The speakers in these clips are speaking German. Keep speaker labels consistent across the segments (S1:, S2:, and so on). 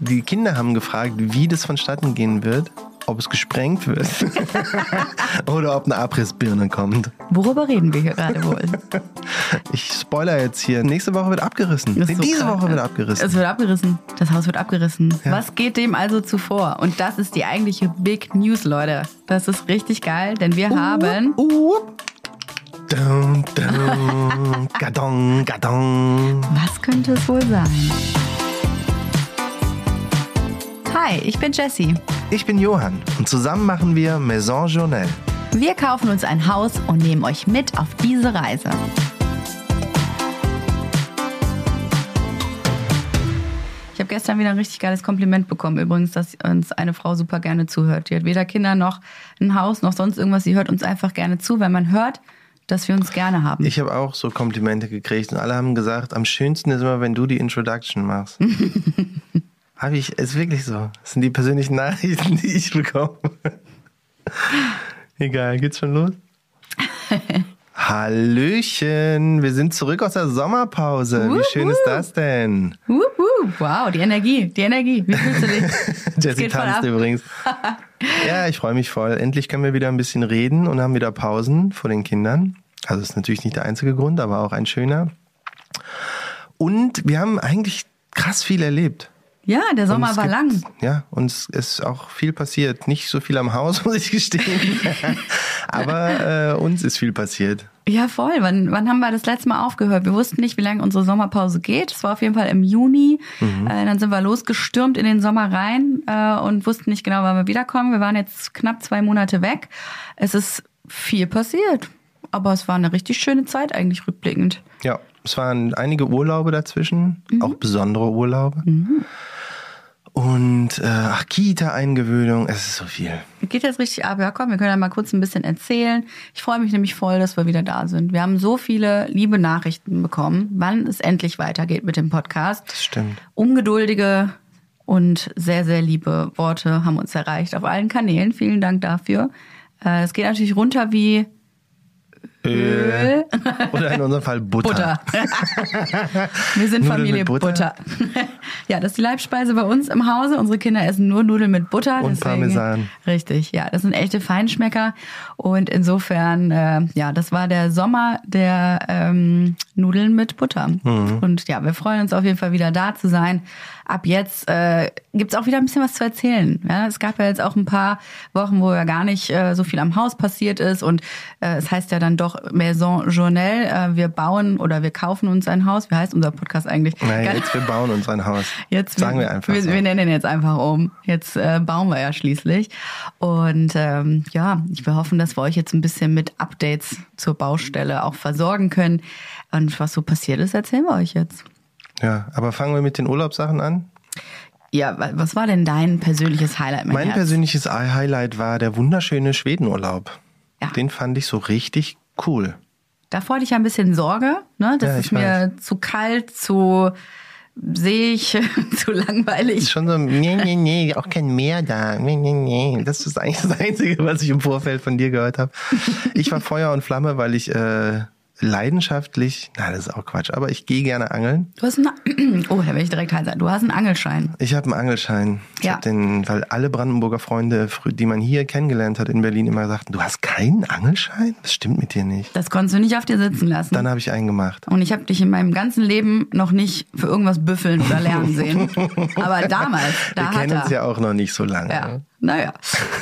S1: die Kinder haben gefragt, wie das vonstatten gehen wird, ob es gesprengt wird oder ob eine Abrissbirne kommt.
S2: Worüber reden wir hier gerade wohl?
S1: Ich spoiler jetzt hier. Nächste Woche wird abgerissen. Nee,
S2: so
S1: diese
S2: krank,
S1: Woche wird abgerissen.
S2: Es wird abgerissen. Das Haus wird abgerissen.
S1: Ja.
S2: Was geht dem also zuvor? Und das ist die eigentliche Big News, Leute. Das ist richtig geil, denn wir haben.
S1: Uh. Dum, dum, gadong, gadong.
S2: Was könnte es wohl sein? Hi, ich bin Jessie.
S1: Ich bin Johann und zusammen machen wir Maison Journal.
S2: Wir kaufen uns ein Haus und nehmen euch mit auf diese Reise. Ich habe gestern wieder ein richtig geiles Kompliment bekommen, übrigens, dass uns eine Frau super gerne zuhört. Die hat weder Kinder noch ein Haus noch sonst irgendwas. Sie hört uns einfach gerne zu, weil man hört, dass wir uns gerne haben.
S1: Ich habe auch so Komplimente gekriegt und alle haben gesagt, am schönsten ist immer, wenn du die Introduction machst. habe ich, ist wirklich so. Das sind die persönlichen Nachrichten, die ich bekomme. Egal, geht's schon los? Hallöchen, wir sind zurück aus der Sommerpause. Wie schön ist das denn?
S2: Wow, die Energie, die Energie. Wie fühlst du dich?
S1: Jessie tanzt übrigens. ja, ich freue mich voll. Endlich können wir wieder ein bisschen reden und haben wieder Pausen vor den Kindern. Also ist natürlich nicht der einzige Grund, aber auch ein schöner. Und wir haben eigentlich krass viel erlebt.
S2: Ja, der Sommer war
S1: gibt-
S2: lang.
S1: Ja, und es ist auch viel passiert. Nicht so viel am Haus, muss ich gestehen. aber äh, uns ist viel passiert.
S2: Ja, voll. Wann, wann haben wir das letzte Mal aufgehört? Wir wussten nicht, wie lange unsere Sommerpause geht. Es war auf jeden Fall im Juni. Äh, dann sind wir losgestürmt in den Sommer rein äh, und wussten nicht genau, wann wir wiederkommen. Wir waren jetzt knapp zwei Monate weg. Es ist viel passiert. Aber es war eine richtig schöne Zeit eigentlich rückblickend.
S1: Ja, es waren einige Urlaube dazwischen, auch besondere Urlaube. Und äh, ach, Kita-Eingewöhnung, es ist so viel.
S2: Geht jetzt richtig ab? Ja, komm, wir können ja mal kurz ein bisschen erzählen. Ich freue mich nämlich voll, dass wir wieder da sind. Wir haben so viele liebe Nachrichten bekommen, wann es endlich weitergeht mit dem Podcast.
S1: Das stimmt.
S2: Ungeduldige und sehr, sehr liebe Worte haben uns erreicht auf allen Kanälen. Vielen Dank dafür. Äh, Es geht natürlich runter wie Öl.
S1: Oder in unserem Fall Butter.
S2: Butter. Wir sind
S1: Nudeln
S2: Familie
S1: Butter?
S2: Butter. ja, das ist die Leibspeise bei uns im Hause. Unsere Kinder essen nur Nudeln mit Butter.
S1: Und Parmesan.
S2: Richtig, ja, das sind echte Feinschmecker. Und insofern, äh, ja, das war der Sommer der ähm, Nudeln mit Butter.
S1: Mhm.
S2: Und ja, wir freuen uns auf jeden Fall wieder da zu sein. Ab jetzt äh, gibt's auch wieder ein bisschen was zu erzählen. Ja, es gab ja jetzt auch ein paar Wochen, wo ja gar nicht äh, so viel am Haus passiert ist. Und äh, es heißt ja dann doch Maison Journal. Äh, wir bauen oder wir kaufen uns ein Haus. Wie heißt unser Podcast eigentlich?
S1: Nein,
S2: Ganz-
S1: jetzt wir bauen uns ein Haus.
S2: Jetzt
S1: Sagen wir einfach
S2: Wir,
S1: so.
S2: wir nennen ihn jetzt einfach um. Jetzt äh, bauen wir ja schließlich. Und ähm, ja, ich wir hoffen, dass wir euch jetzt ein bisschen mit Updates zur Baustelle auch versorgen können. Und was so passiert ist, erzählen wir euch jetzt.
S1: Ja, aber fangen wir mit den Urlaubssachen an.
S2: Ja, wa- was war denn dein persönliches Highlight, mein,
S1: Mein
S2: Herz?
S1: persönliches Highlight war der wunderschöne Schwedenurlaub.
S2: Ja.
S1: Den fand ich so richtig cool.
S2: Davor hatte ich ja ein bisschen Sorge, ne? Das
S1: Ja,
S2: ist mir zu kalt, zu seeig, zu langweilig.
S1: Ist schon so, nee, nee, nee, auch kein Meer da. Nee, nee, nee. Das ist eigentlich das Einzige, was ich im Vorfeld von dir gehört habe. Ich war Feuer und Flamme, weil ich äh, leidenschaftlich, na, das ist auch Quatsch, aber ich gehe gerne angeln.
S2: Du hast einen, oh, da will ich direkt sein. Du hast einen Angelschein.
S1: Ich habe einen Angelschein. Ich
S2: Ja.
S1: hab den, weil alle Brandenburger Freunde, die man hier kennengelernt hat in Berlin, immer sagten, du hast keinen Angelschein? Das stimmt mit dir nicht.
S2: Das konntest du nicht auf dir sitzen lassen.
S1: Dann habe ich einen gemacht.
S2: Und ich habe dich in meinem ganzen Leben noch nicht für irgendwas büffeln oder lernen sehen. Aber damals, da
S1: Wir kennen uns ja auch noch nicht so lange.
S2: Ja, naja.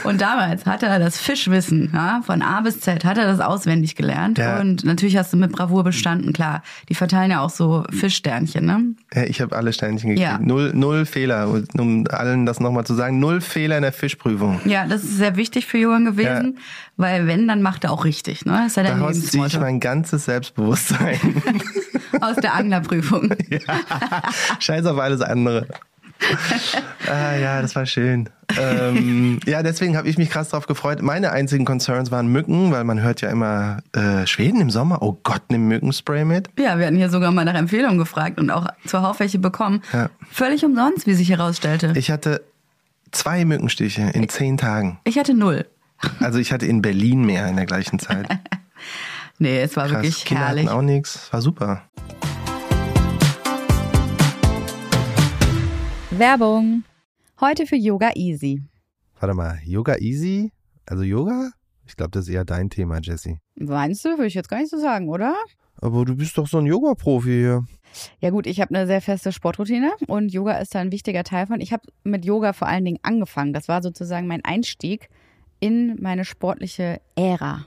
S2: Und damals hat er das Fischwissen, ja, von A bis Z, hat er das auswendig gelernt.
S1: Ja.
S2: Und natürlich hast du mit Bravour bestanden, klar. Die verteilen ja auch so Fischsternchen, ne?
S1: Ja, ich habe alle Sternchen gekriegt.
S2: Ja.
S1: Null, null Fehler, um allen das nochmal zu sagen. Null Fehler in der Fischprüfung.
S2: Ja, das ist sehr wichtig für Johann gewesen, weil wenn, dann macht er auch richtig, ne? Das ist ja
S1: Daraus ziehe ich mein ganzes Selbstbewusstsein.
S2: aus der Anglerprüfung.
S1: Scheiß auf alles andere. ah, ja, das war schön. ähm, ja, deswegen habe ich mich krass drauf gefreut. Meine einzigen Concerns waren Mücken, weil man hört ja immer äh, Schweden im Sommer. Oh Gott, nimm Mückenspray mit.
S2: Ja, wir hatten hier sogar mal nach Empfehlungen gefragt und auch zuhauf welche bekommen.
S1: Ja.
S2: Völlig umsonst, wie sich herausstellte.
S1: Ich hatte zwei Mückenstiche in zehn Tagen.
S2: Ich hatte null.
S1: Also ich hatte in Berlin mehr in der gleichen Zeit.
S2: Nee, es war
S1: Krass.
S2: wirklich
S1: Kinder
S2: herrlich.
S1: hatten auch nichts. War super.
S2: Werbung. Heute für Yoga Easy.
S1: Warte mal, Yoga Easy? Also Yoga? Ich glaube, das ist eher dein Thema, Jessie.
S2: Meinst du? Würde ich jetzt gar nicht so sagen, oder?
S1: Aber du bist doch so ein Yoga-Profi hier.
S2: Ja gut, ich habe eine sehr feste Sportroutine und Yoga ist da ein wichtiger Teil von. Ich habe mit Yoga vor allen Dingen angefangen. Das war sozusagen mein Einstieg in meine sportliche Ära.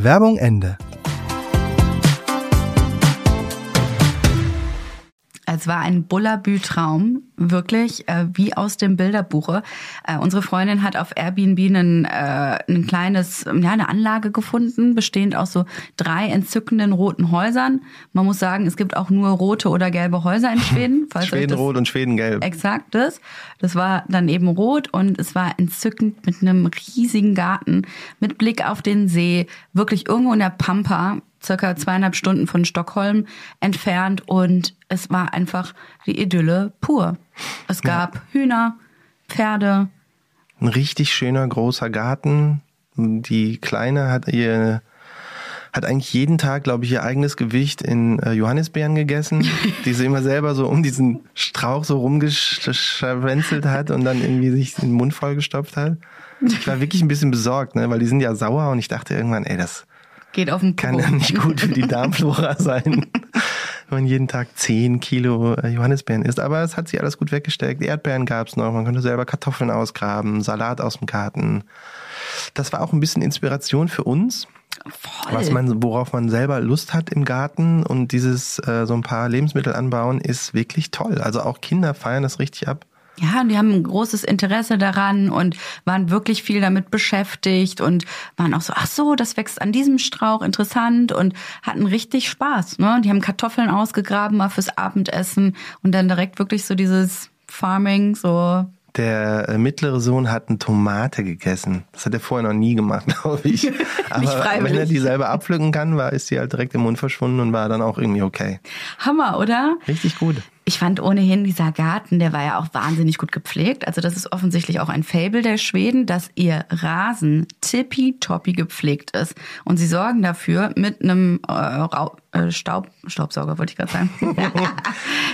S1: Werbung Ende.
S2: Es war ein Bullabü-Traum, wirklich äh, wie aus dem Bilderbuche. Äh, unsere Freundin hat auf Airbnb einen, äh, ein kleines, ja, eine Anlage gefunden, bestehend aus so drei entzückenden roten Häusern. Man muss sagen, es gibt auch nur rote oder gelbe Häuser in Schweden. Falls
S1: Schwedenrot und Schwedengelb.
S2: Exakt das. Das war dann eben rot und es war entzückend mit einem riesigen Garten, mit Blick auf den See, wirklich irgendwo in der Pampa, circa zweieinhalb Stunden von Stockholm entfernt und es war einfach die Idylle pur. Es gab Hühner, Pferde,
S1: Ein richtig schöner großer Garten. Die Kleine hat ihr hat eigentlich jeden Tag, glaube ich, ihr eigenes Gewicht in äh, Johannisbeeren gegessen, die sie immer selber so um diesen Strauch so rumgeschwänzelt hat und dann irgendwie sich den Mund vollgestopft hat. Ich war wirklich ein bisschen besorgt, ne, weil die sind ja sauer und ich dachte irgendwann, ey, das
S2: geht auf den
S1: kann
S2: Popo.
S1: ja nicht gut für die Darmflora sein, wenn man jeden Tag 10 Kilo äh, Johannisbeeren isst. Aber es hat sich alles gut weggesteckt. Erdbeeren gab's noch, man konnte selber Kartoffeln ausgraben, Salat aus dem Garten. Das war auch ein bisschen Inspiration für uns,
S2: Voll.
S1: was man, worauf man selber Lust hat im Garten. Und dieses äh, so ein paar Lebensmittel anbauen ist wirklich toll. Also auch Kinder feiern das richtig ab.
S2: Ja, und die haben ein großes Interesse daran und waren wirklich viel damit beschäftigt und waren auch so, ach so, das wächst an diesem Strauch, interessant und hatten richtig Spaß. Ne? Die haben Kartoffeln ausgegraben mal fürs Abendessen und dann direkt wirklich so dieses Farming, so
S1: Der äh, mittlere Sohn hat eine Tomate gegessen. Das hat er vorher noch nie gemacht, glaube ich. Aber wenn er die selber abpflücken kann, war, ist sie halt direkt im Mund verschwunden und war dann auch irgendwie okay.
S2: Hammer, oder?
S1: Richtig gut.
S2: Ich fand ohnehin dieser Garten, der war ja auch wahnsinnig gut gepflegt. Also das ist offensichtlich auch ein Fable der Schweden, dass ihr Rasen tippitoppi gepflegt ist. Und sie sorgen dafür mit einem äh, Rau äh, Staub Staubsauger, wollte ich gerade sagen.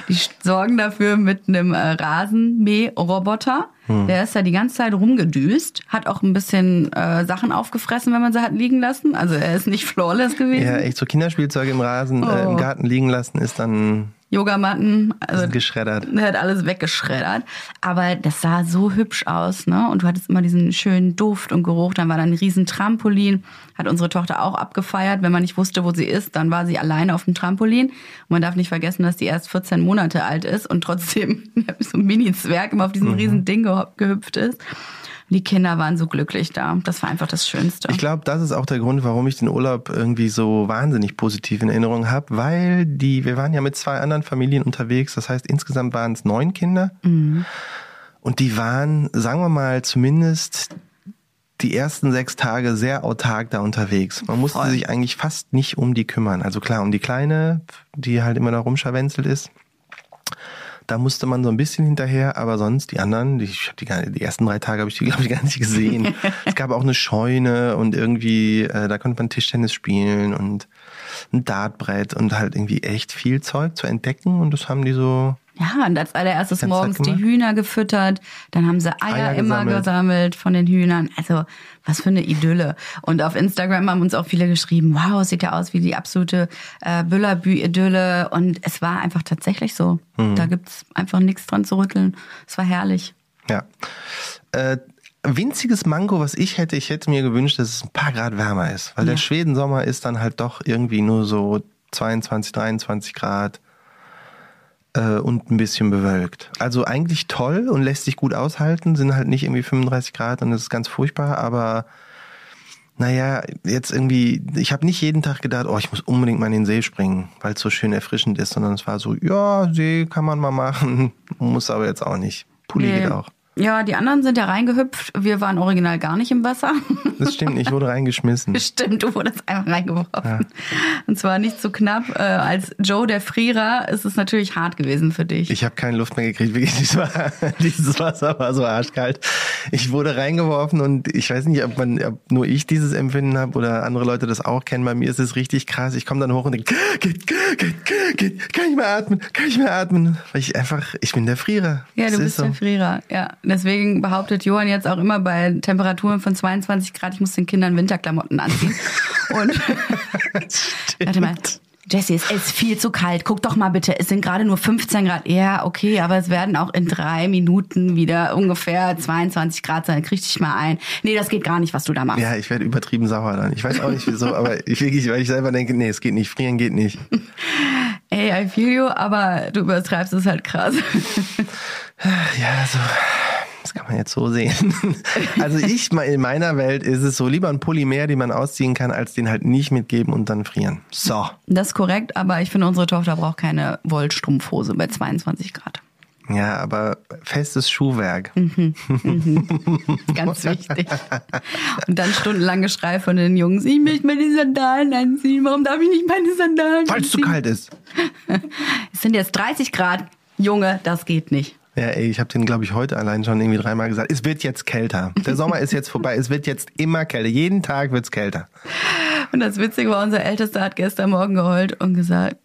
S2: die sorgen dafür mit einem äh, Rasenmäherroboter. Der ist da die ganze Zeit rumgedüst, hat auch ein bisschen äh, Sachen aufgefressen, wenn man sie hat liegen lassen. Also er ist nicht flawless gewesen.
S1: Ja, echt so Kinderspielzeuge im Rasen, äh, im
S2: Oh.
S1: Garten liegen lassen ist dann
S2: Yogamatten. Also
S1: geschreddert.
S2: Er hat alles weggeschreddert. Aber das sah so hübsch aus, ne? Und du hattest immer diesen schönen Duft und Geruch. Dann war da ein riesen Trampolin. Hat unsere Tochter auch abgefeiert. Wenn man nicht wusste, wo sie ist, dann war sie alleine auf dem Trampolin. Und man darf nicht vergessen, dass die erst 14 Monate alt ist und trotzdem so ein Mini-Zwerg immer auf diesem mhm. riesen Ding gehüpft ist die Kinder waren so glücklich da. Das war einfach das Schönste.
S1: Ich glaube, das ist auch der Grund, warum ich den Urlaub irgendwie so wahnsinnig positiv in Erinnerung habe, weil die, wir waren ja mit zwei anderen Familien unterwegs. Das heißt, insgesamt waren es neun Kinder. Mhm. Und die waren, sagen wir mal, zumindest die ersten sechs Tage sehr autark da unterwegs. Man musste Voll. sich eigentlich fast nicht um die kümmern. Also klar, um die Kleine, die halt immer da rumscharwenzelt ist. Da musste man so ein bisschen hinterher, aber sonst die anderen, die, ich hab die, die ersten drei Tage habe ich die, glaube ich, gar nicht gesehen. es gab auch eine Scheune und irgendwie, äh, da konnte man Tischtennis spielen und ein Dartbrett und halt irgendwie echt viel Zeug zu entdecken und das haben die so
S2: ja, und als allererstes morgens die Hühner gefüttert, dann haben sie Eier, Eier immer gesammelt. gesammelt von den Hühnern. Also was für eine Idylle. Und auf Instagram haben uns auch viele geschrieben, wow, es sieht ja aus wie die absolute äh, Büllerbü-Idylle. Und es war einfach tatsächlich so. Mhm. Da gibt's einfach nichts dran zu rütteln. Es war herrlich.
S1: Ja. Äh, winziges Mango, was ich hätte, ich hätte mir gewünscht, dass es ein paar Grad wärmer ist. Weil ja. der Schwedensommer ist dann halt doch irgendwie nur so 22, 23 Grad äh, und ein bisschen bewölkt. Also eigentlich toll und lässt sich gut aushalten, sind halt nicht irgendwie 35 Grad und das ist ganz furchtbar, aber naja, jetzt irgendwie, ich habe nicht jeden Tag gedacht, oh, ich muss unbedingt mal in den See springen, weil es so schön erfrischend ist, sondern es war so, ja, See kann man mal machen, muss aber jetzt auch nicht. Pulli nee. geht auch.
S2: Ja, die anderen sind ja reingehüpft. Wir waren original gar nicht im Wasser.
S1: Das stimmt, ich wurde reingeschmissen.
S2: Stimmt, du wurdest einfach reingeworfen. Ja. Und zwar nicht so knapp. Äh, als Joe der Frierer ist es natürlich hart gewesen für dich.
S1: Ich habe keine Luft mehr gekriegt. Wirklich, dieses Wasser war so arschkalt. Ich wurde reingeworfen und ich weiß nicht, ob, man, ob nur ich dieses Empfinden habe oder andere Leute das auch kennen. Bei mir ist es richtig krass. Ich komme dann hoch und denke, geht, geht, geht, kann ich mehr atmen, kann ich mehr atmen. Weil ich einfach, ich bin der Frierer.
S2: Ja, du bist so. der Frierer, ja. Deswegen behauptet Johann jetzt auch immer bei Temperaturen von 22 Grad, ich muss den Kindern Winterklamotten anziehen. Und warte mal. Jesse, es ist viel zu kalt. Guck doch mal bitte, es sind gerade nur 15 Grad. Ja, okay, aber es werden auch in drei Minuten wieder ungefähr 22 Grad sein. Krieg dich mal ein. Nee, das geht gar nicht, was du da machst.
S1: Ja, ich werde übertrieben sauer dann. Ich weiß auch nicht wieso, aber ich wirklich, weil ich selber denke, nee, es geht nicht. Frieren geht nicht.
S2: Ey, I feel you, aber du übertreibst es halt krass.
S1: ja, so. Das kann man jetzt so sehen. Also ich, in meiner Welt ist es so, lieber ein Pulli mehr, den man ausziehen kann, als den halt nicht mitgeben und dann frieren. So.
S2: Das ist korrekt, aber ich finde, unsere Tochter braucht keine Wollstrumpfhose bei 22 Grad.
S1: Ja, aber festes Schuhwerk. Mhm.
S2: Mhm. Ganz wichtig. Und dann stundenlang Geschrei von den Jungs, ich möchte meine Sandalen anziehen. Warum darf ich nicht meine Sandalen
S1: Weil es zu kalt ist.
S2: Es sind jetzt 30 Grad. Junge, das geht nicht.
S1: Ja, ey, ich habe den, glaube ich, heute allein schon irgendwie dreimal gesagt. Es wird jetzt kälter. Der Sommer ist jetzt vorbei. Es wird jetzt immer kälter. Jeden Tag wird's kälter.
S2: Und das Witzige war, unser Ältester hat gestern Morgen geheult und gesagt,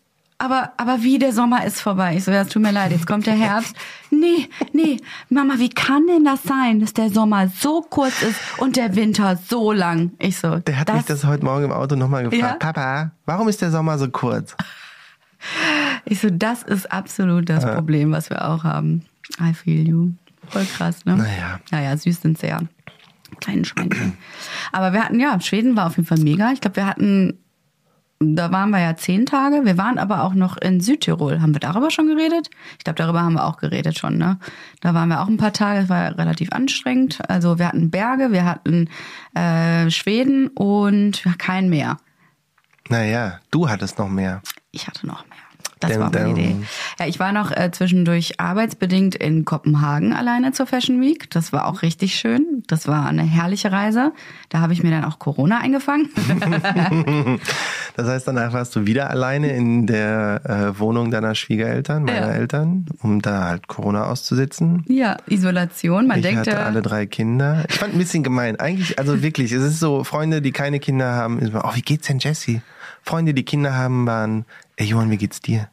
S2: aber, aber wie, der Sommer ist vorbei. Ich so, ja, es tut mir leid, jetzt kommt der Herbst. Nee, nee, Mama, wie kann denn das sein, dass der Sommer so kurz ist und der Winter so lang? Ich so,
S1: Der hat das, mich das heute Morgen im Auto nochmal gefragt. Ja? Papa, warum ist der Sommer so kurz?
S2: Ich so, das ist absolut das Problem, was wir auch haben. I feel you. Voll krass, ne?
S1: Naja.
S2: Naja, süß sind sie ja. Kleinen Schweinchen. Aber wir hatten, ja, Schweden war auf jeden Fall mega. Ich glaube, wir hatten, da waren wir ja zehn Tage. Wir waren aber auch noch in Südtirol. Haben wir darüber schon geredet? Ich glaube, darüber haben wir auch geredet schon, ne? Da waren wir auch ein paar Tage. Es war relativ anstrengend. Also wir hatten Berge, wir hatten äh, Schweden und kein Meer.
S1: Naja, du hattest noch mehr.
S2: Ich hatte noch Das war meine Idee. Ja, ich war noch äh, zwischendurch arbeitsbedingt in Kopenhagen alleine zur Fashion Week. Das war auch richtig schön. Das war eine herrliche Reise. Da habe ich mir dann auch Corona eingefangen.
S1: das heißt, danach warst du wieder alleine in der äh, Wohnung deiner Schwiegereltern, meiner ja. Eltern, um da halt Corona auszusitzen.
S2: Ja, Isolation. Man
S1: ich
S2: denkt
S1: hatte alle drei Kinder. Ich fand ein bisschen gemein. Eigentlich, also wirklich, es ist so, Freunde, die keine Kinder haben, ist oh, wie geht's denn Jessie? Freunde, die Kinder haben, waren, ey Johann, wie geht's dir?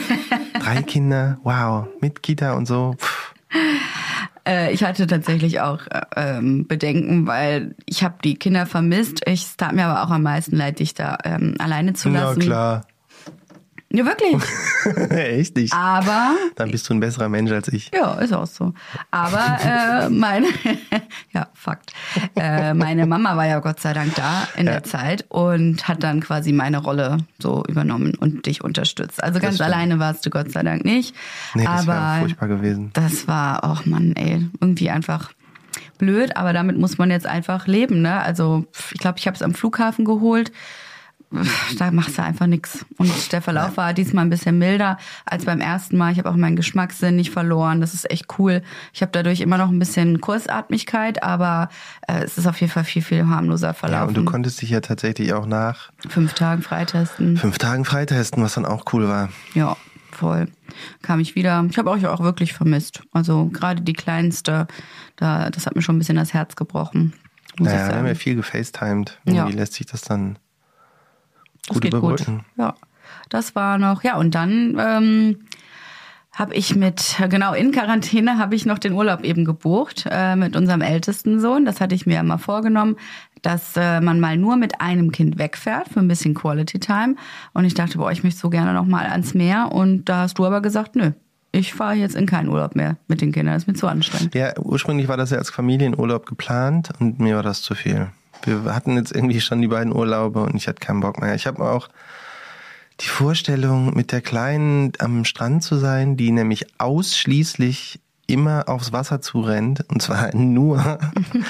S1: Drei Kinder, wow, mit Kita und so.
S2: Äh, ich hatte tatsächlich auch äh, ähm, Bedenken, weil ich habe die Kinder vermisst. Ich tat mir aber auch am meisten leid, dich da ähm, alleine zu lassen.
S1: Ja, klar.
S2: Ja, wirklich.
S1: Echt nicht.
S2: Aber
S1: Dann bist du ein besserer Mensch als ich.
S2: Ja, ist auch so. Aber äh, meine, ja, Fakt. Äh, meine Mama war ja Gott sei Dank da in der Zeit und hat dann quasi meine Rolle so übernommen und dich unterstützt. Also ganz alleine warst du Gott sei Dank nicht.
S1: Nee, das wäre furchtbar gewesen.
S2: das war, oh Mann, ey, irgendwie einfach blöd, aber damit muss man jetzt einfach leben, ne? Also ich glaube, ich habe es am Flughafen geholt. Da machst du einfach nix. Und der Verlauf war diesmal ein bisschen milder als beim ersten Mal. Ich habe auch meinen Geschmackssinn nicht verloren. Das ist echt cool. Ich habe dadurch immer noch ein bisschen Kurzatmigkeit, aber äh, es ist auf jeden Fall viel, viel harmloser
S1: Ja,
S2: verlaufen.
S1: und du konntest dich ja tatsächlich auch nach
S2: Fünf Tagen freitesten.
S1: fünf Tagen freitesten, was dann auch cool war.
S2: Ja, voll. Kam ich wieder. Ich habe euch auch wirklich vermisst. Also gerade die kleinste, da, das hat mir schon ein bisschen das Herz gebrochen. Muss
S1: Naja,
S2: ich
S1: wir haben ja
S2: sagen.
S1: viel gefacetimed.
S2: Ja.
S1: Irgendwie lässt sich das dann
S2: Das
S1: gut
S2: geht gut. Ja, das war noch. Ja, und dann ähm, habe ich mit, genau, in Quarantäne habe ich noch den Urlaub eben gebucht äh, mit unserem ältesten Sohn. Das hatte ich mir mal vorgenommen, dass äh, man mal nur mit einem Kind wegfährt für ein bisschen Quality Time. Und ich dachte, boah, ich möchte so gerne noch mal ans Meer. Und da hast du aber gesagt, nö, ich fahre jetzt in keinen Urlaub mehr mit den Kindern. Das ist mir zu anstrengend.
S1: Ja, ursprünglich war das ja als Familienurlaub geplant und mir war das zu viel. Wir hatten jetzt irgendwie schon die beiden Urlaube und ich hatte keinen Bock mehr. Ich habe auch die Vorstellung, mit der Kleinen am Strand zu sein, die nämlich ausschließlich immer aufs Wasser zurennt und zwar nur,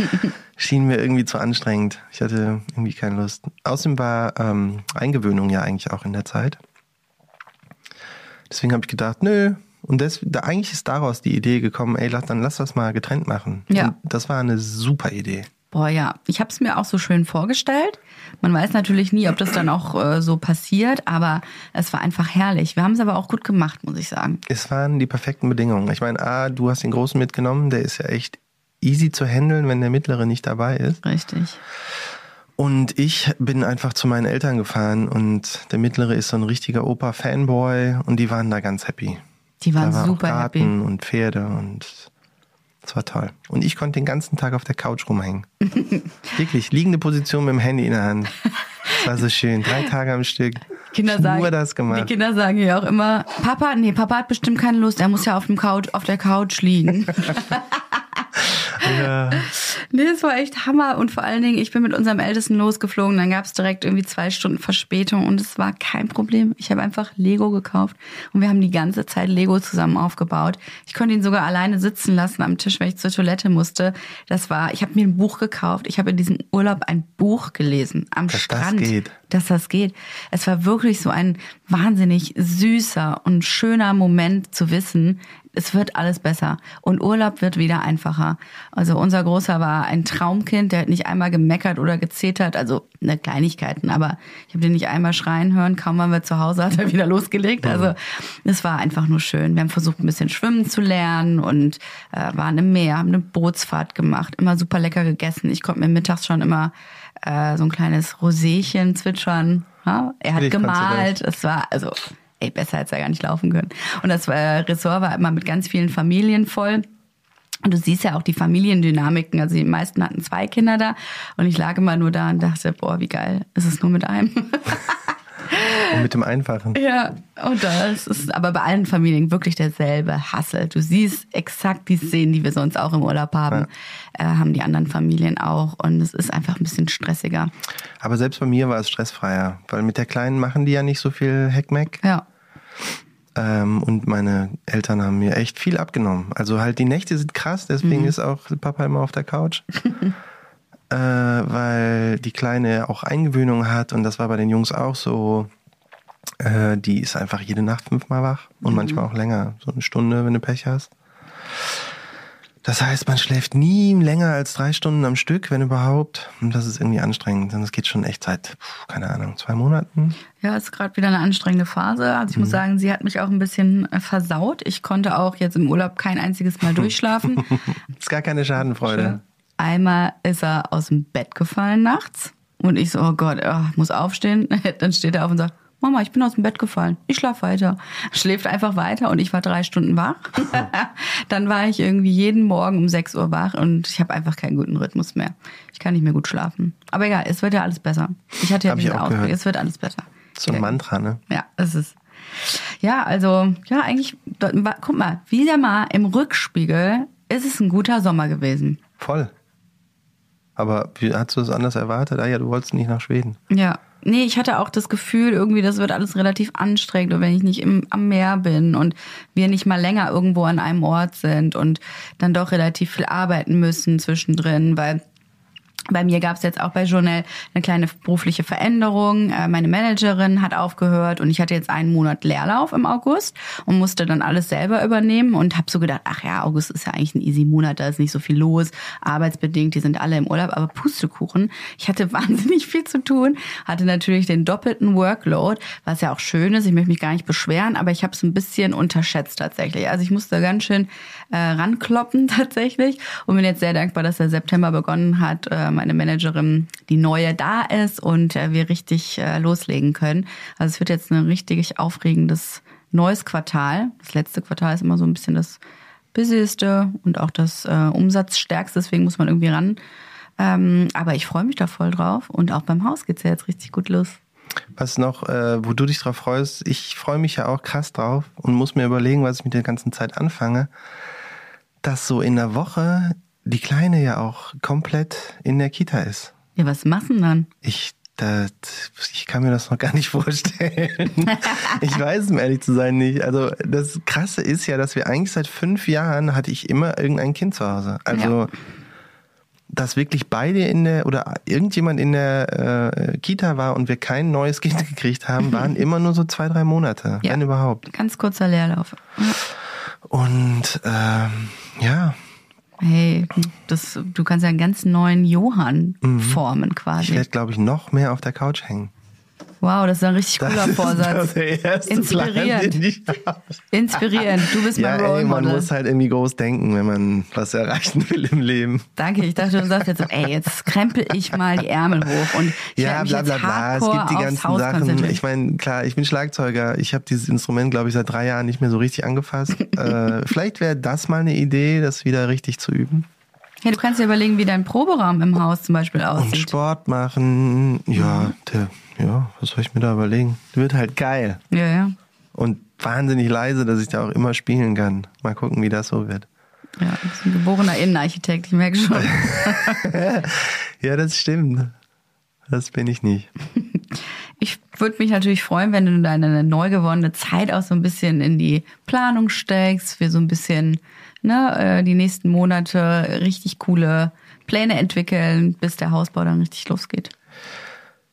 S1: schien mir irgendwie zu anstrengend. Ich hatte irgendwie keine Lust. Außerdem war ähm, Eingewöhnung ja eigentlich auch in der Zeit. Deswegen habe ich gedacht, nö. Und das, da, eigentlich ist daraus die Idee gekommen, ey, lass, dann lass das mal getrennt machen.
S2: Ja.
S1: Und das war eine super Idee.
S2: Boah, ja. Ich habe es mir auch so schön vorgestellt. Man weiß natürlich nie, ob das dann auch äh, so passiert, aber es war einfach herrlich. Wir haben es aber auch gut gemacht, muss ich sagen.
S1: Es waren die perfekten Bedingungen. Ich meine, A, du hast den Großen mitgenommen, der ist ja echt easy zu handeln, wenn der Mittlere nicht dabei ist.
S2: Richtig.
S1: Und ich bin einfach zu meinen Eltern gefahren und der Mittlere ist so ein richtiger Opa-Fanboy und die waren da ganz happy.
S2: Die waren
S1: da war
S2: super
S1: auch
S2: happy.
S1: Garten und Pferde und es war toll. Und ich konnte den ganzen Tag auf der Couch rumhängen. Wirklich, liegende Position mit dem Handy in der Hand. Das war so schön. Drei Tage am Stück.
S2: Kinder sagen,
S1: nur das
S2: Die
S1: gemacht.
S2: Kinder sagen ja auch immer, Papa, nee, Papa hat bestimmt keine Lust, er muss ja auf dem Couch, auf der Couch liegen.
S1: Ja.
S2: Nee, es war echt Hammer. Und vor allen Dingen, ich bin mit unserem Ältesten losgeflogen. Dann gab es direkt irgendwie zwei Stunden Verspätung und es war kein Problem. Ich habe einfach Lego gekauft und wir haben die ganze Zeit Lego zusammen aufgebaut. Ich konnte ihn sogar alleine sitzen lassen am Tisch, weil ich zur Toilette musste. Das war, ich habe mir ein Buch gekauft. Ich habe in diesem Urlaub ein Buch gelesen am
S1: Dass das
S2: Strand.
S1: geht.
S2: Dass das geht. Es war wirklich so ein wahnsinnig süßer und schöner Moment zu wissen, es wird alles besser und Urlaub wird wieder einfacher. Also unser Großer war ein Traumkind, der hat nicht einmal gemeckert oder gezetert, also ne Kleinigkeiten, aber ich habe den nicht einmal schreien hören, kaum waren wir zu Hause, hat er wieder losgelegt. Also es war einfach nur schön. Wir haben versucht, ein bisschen schwimmen zu lernen und äh, waren im Meer, haben eine Bootsfahrt gemacht, immer super lecker gegessen. Ich konnte mir mittags schon immer äh, so ein kleines Roséchen zwitschern. Ja? Er hat
S1: Ich
S2: gemalt. Es war, also, ey, besser hätte es ja gar nicht laufen können. Und das äh, Ressort war immer mit ganz vielen Familien voll. Und du siehst ja auch die Familiendynamiken. Also die meisten hatten zwei Kinder da. Und ich lag immer nur da und dachte, boah, wie geil. Ist es nur mit einem?
S1: Und mit dem Einfachen.
S2: ja, und das ist aber bei allen Familien wirklich derselbe Hassel. Du siehst exakt die Szenen, die wir sonst auch im Urlaub haben, äh, haben die anderen Familien auch. Und es ist einfach ein bisschen stressiger.
S1: Aber selbst bei mir war es stressfreier, weil mit der Kleinen machen die ja nicht so viel Heckmeck.
S2: Ja.
S1: Ähm, und meine Eltern haben mir echt viel abgenommen. Also halt die Nächte sind krass, deswegen ist auch Papa immer auf der Couch. äh, weil die Kleine auch Eingewöhnung hat und das war bei den Jungs auch so. Äh, die ist einfach jede Nacht fünfmal wach und manchmal auch länger, so eine Stunde, wenn du Pech hast. Das heißt, man schläft nie länger als drei Stunden am Stück, wenn überhaupt. Und das ist irgendwie anstrengend. Und das geht schon echt seit, keine Ahnung, zwei Monaten.
S2: Ja, ist gerade wieder eine anstrengende Phase. Also ich muss sagen, sie hat mich auch ein bisschen äh, versaut. Ich konnte auch jetzt im Urlaub kein einziges Mal durchschlafen.
S1: Ist gar keine Schadenfreude.
S2: Einmal ist er aus dem Bett gefallen nachts und ich so, oh Gott, oh, ich muss aufstehen. Dann steht er auf und sagt, Mama, ich bin aus dem Bett gefallen. Ich schlaf weiter. Schläft einfach weiter und ich war drei Stunden wach. Dann war ich irgendwie jeden Morgen um 6 Uhr wach und ich habe einfach keinen guten Rhythmus mehr. Ich kann nicht mehr gut schlafen. Aber egal, es wird ja alles besser. Ich hatte ja diesen Ausblick, es wird alles besser.
S1: So ein
S2: Ja.
S1: Mantra, ne?
S2: Ja, es ist. Ja, also, ja, eigentlich, guck mal, wieder mal im Rückspiegel ist es ein guter Sommer gewesen.
S1: Voll. Aber wie hast du es anders erwartet? Ah ja, du wolltest nicht nach Schweden.
S2: Ja. Nee, ich hatte auch das Gefühl, irgendwie, das wird alles relativ anstrengend und wenn ich nicht im, am Meer bin und wir nicht mal länger irgendwo an einem Ort sind und dann doch relativ viel arbeiten müssen zwischendrin, weil bei mir gab es jetzt auch bei Journal eine kleine berufliche Veränderung. Äh, meine Managerin hat aufgehört und ich hatte jetzt einen Monat Leerlauf im August und musste dann alles selber übernehmen und habe so gedacht, ach ja, August ist ja eigentlich ein easy Monat, da ist nicht so viel los, arbeitsbedingt, die sind alle im Urlaub, aber Pustekuchen, ich hatte wahnsinnig viel zu tun, hatte natürlich den doppelten Workload, was ja auch schön ist, ich möchte mich gar nicht beschweren, aber ich habe es ein bisschen unterschätzt tatsächlich. Also ich musste ganz schön äh, rankloppen tatsächlich und bin jetzt sehr dankbar, dass der September begonnen hat, äh, meine Managerin, die neue, da ist und äh, wir richtig äh, loslegen können. Also es wird jetzt ein richtig aufregendes neues Quartal. Das letzte Quartal ist immer so ein bisschen das busieste und auch das äh, umsatzstärkste, deswegen muss man irgendwie ran. Ähm, aber ich freue mich da voll drauf und auch beim Haus geht's ja jetzt richtig gut los.
S1: Was noch, äh, wo du dich drauf freust, ich freue mich ja auch krass drauf und muss mir überlegen, was ich mit der ganzen Zeit anfange, dass so in der Woche die Kleine ja auch komplett in der Kita ist.
S2: Ja, was machen dann?
S1: Ich, das, ich kann mir das noch gar nicht vorstellen. ich weiß es, um ehrlich zu sein, nicht. Also das Krasse ist ja, dass wir eigentlich seit fünf Jahren hatte ich immer irgendein Kind zu Hause. Also ja. dass wirklich beide in der oder irgendjemand in der äh, Kita war und wir kein neues Kind gekriegt haben, waren immer nur so zwei, drei Monate, ja. wenn überhaupt.
S2: Ganz kurzer Leerlauf.
S1: Und ähm, ja,
S2: Hey, das, du kannst ja einen ganz neuen Johann mhm. formen quasi.
S1: Ich werde, glaube ich, noch mehr auf der Couch hängen.
S2: Wow, das ist ein richtig cooler
S1: das
S2: Vorsatz. Inspirierend. Inspirierend. Du bist
S1: ja,
S2: mein Role
S1: ey. Man muss halt irgendwie groß denken, wenn man was erreichen will im Leben.
S2: Danke. Ich dachte, du sagst jetzt so, ey, jetzt krempel ich mal die Ärmel hoch und ich
S1: ja, bla bla bla. Es gibt die ganzen Sachen. Ich meine, klar, ich bin Schlagzeuger. Ich habe dieses Instrument, glaube ich, seit drei Jahren nicht mehr so richtig angefasst. äh, vielleicht wäre das mal eine Idee, das wieder richtig zu üben.
S2: Ja, du kannst dir überlegen, wie dein Proberaum im Haus zum Beispiel aussieht.
S1: Und Sport machen, ja, mhm. der ja, was soll ich mir da überlegen? Wird halt geil.
S2: Ja, ja.
S1: Und wahnsinnig leise, dass ich da auch immer spielen kann. Mal gucken, wie das so wird.
S2: Ja, du bist ein geborener Innenarchitekt, ich merke schon.
S1: ja, das stimmt. Das bin ich nicht.
S2: Ich würde mich natürlich freuen, wenn du deine neu gewonnene Zeit auch so ein bisschen in die Planung steckst, wir so ein bisschen ne, äh, die nächsten Monate richtig coole Pläne entwickeln, bis der Hausbau dann richtig losgeht.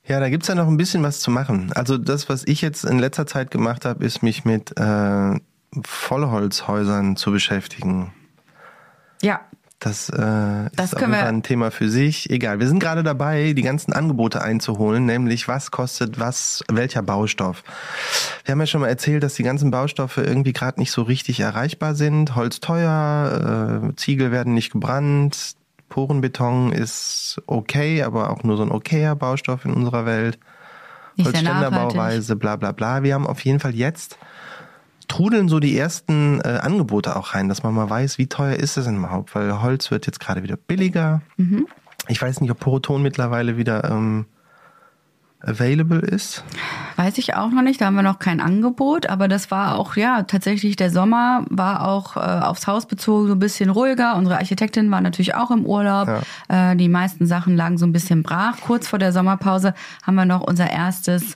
S1: Ja, da gibt's ja noch ein bisschen was zu machen. Also das, was ich jetzt in letzter Zeit gemacht habe, ist mich mit äh, Vollholzhäusern zu beschäftigen.
S2: Ja.
S1: Das, äh, das ist Fall ein Thema für sich. Egal, wir sind gerade dabei, die ganzen Angebote einzuholen, nämlich was kostet was, welcher Baustoff. Wir haben ja schon mal erzählt, dass die ganzen Baustoffe irgendwie gerade nicht so richtig erreichbar sind. Holz teuer, äh, Ziegel werden nicht gebrannt, Porenbeton ist okay, aber auch nur so ein okayer Baustoff in unserer Welt. Holzständerbauweise, bla bla bla. Wir haben auf jeden Fall jetzt trudeln so die ersten äh, Angebote auch rein, dass man mal weiß, wie teuer ist es denn überhaupt, weil Holz wird jetzt gerade wieder billiger. Mhm. Ich weiß nicht, ob Poroton mittlerweile wieder ähm, available ist?
S2: Weiß ich auch noch nicht, da haben wir noch kein Angebot, aber das war auch, ja, tatsächlich der Sommer war auch äh, aufs Haus bezogen so ein bisschen ruhiger. Unsere Architektin war natürlich auch im Urlaub. Ja. Äh, die meisten Sachen lagen so ein bisschen brach. Kurz vor der Sommerpause haben wir noch unser erstes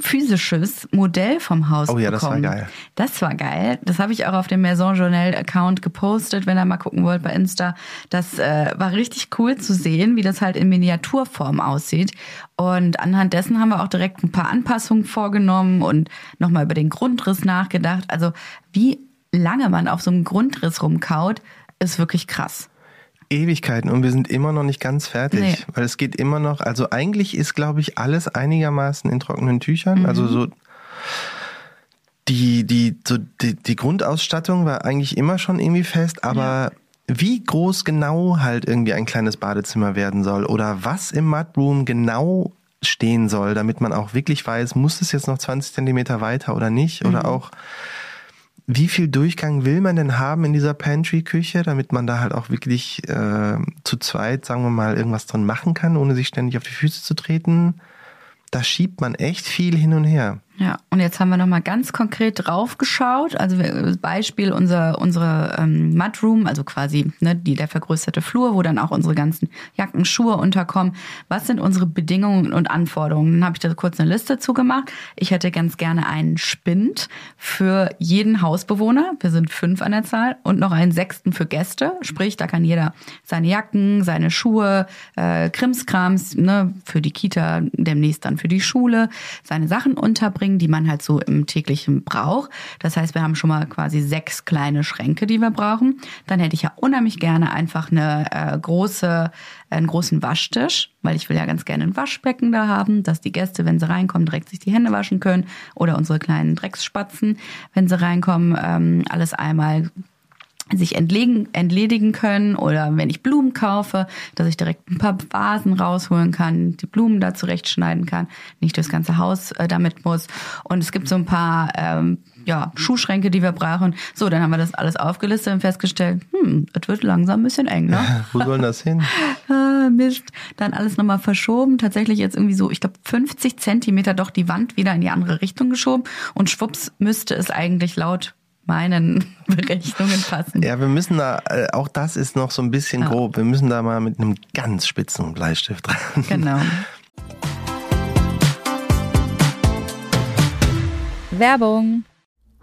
S2: physisches Modell vom Haus
S1: oh ja,
S2: bekommen.
S1: das war geil.
S2: Das war geil. Das habe ich auch auf dem Maison Journal Account gepostet, wenn ihr mal gucken wollt bei Insta. Das äh, war richtig cool zu sehen, wie das halt in Miniaturform aussieht. Und anhand dessen haben wir auch direkt ein paar Anpassungen vorgenommen und nochmal über den Grundriss nachgedacht. Also wie lange man auf so einem Grundriss rumkaut, ist wirklich krass.
S1: Ewigkeiten und wir sind immer noch nicht ganz fertig, nee. weil es geht immer noch, also eigentlich ist, glaube ich, alles einigermaßen in trockenen Tüchern, mhm. also so die, die, so die, die Grundausstattung war eigentlich immer schon irgendwie fest, aber ja. wie groß genau halt irgendwie ein kleines Badezimmer werden soll oder was im Mudroom genau stehen soll, damit man auch wirklich weiß, muss es jetzt noch 20 Zentimeter weiter oder nicht, oder mhm. auch wie viel Durchgang will man denn haben in dieser Pantry-Küche, damit man da halt auch wirklich äh, zu zweit, sagen wir mal, irgendwas drin machen kann, ohne sich ständig auf die Füße zu treten? Da schiebt man echt viel hin und her.
S2: Ja, und jetzt haben wir nochmal ganz konkret drauf geschaut. Also Beispiel unser, unsere ähm, Mudroom, also quasi ne, die, der vergrößerte Flur, wo dann auch unsere ganzen Jacken, Schuhe unterkommen. Was sind unsere Bedingungen und Anforderungen? Dann habe ich da kurz eine Liste zugemacht. Ich hätte ganz gerne einen Spind für jeden Hausbewohner. Wir sind fünf an der Zahl. Und noch einen sechsten für Gäste. Sprich, da kann jeder seine Jacken, seine Schuhe, äh, Krimskrams, ne, für die Kita, demnächst dann für die Schule, seine Sachen unterbringen bringen, die man halt so im täglichen braucht. Das heißt, wir haben schon mal quasi sechs kleine Schränke, die wir brauchen. Dann hätte ich ja unheimlich gerne einfach eine äh, große, einen großen Waschtisch, weil ich will ja ganz gerne ein Waschbecken da haben, dass die Gäste, wenn sie reinkommen, direkt sich die Hände waschen können oder unsere kleinen Drecksspatzen, wenn sie reinkommen, ähm, alles einmal sich entlegen, entledigen können oder wenn ich Blumen kaufe, dass ich direkt ein paar Vasen rausholen kann, die Blumen da zurechtschneiden kann, nicht das ganze Haus äh, damit muss. Und es gibt so ein paar ähm, ja, Schuhschränke, die wir brauchen. So, dann haben wir das alles aufgelistet und festgestellt, hm, es wird langsam ein bisschen eng, ne?
S1: Wo soll das hin?
S2: ah, Mist. Dann alles nochmal verschoben. Tatsächlich jetzt irgendwie so, ich glaube, 50 Zentimeter doch die Wand wieder in die andere Richtung geschoben. Und schwupps müsste es eigentlich laut meinen Berechnungen passen.
S1: Ja, wir müssen da, äh, auch das ist noch so ein bisschen ja. grob. Wir müssen da mal mit einem ganz spitzen Bleistift dran.
S2: Genau. Werbung.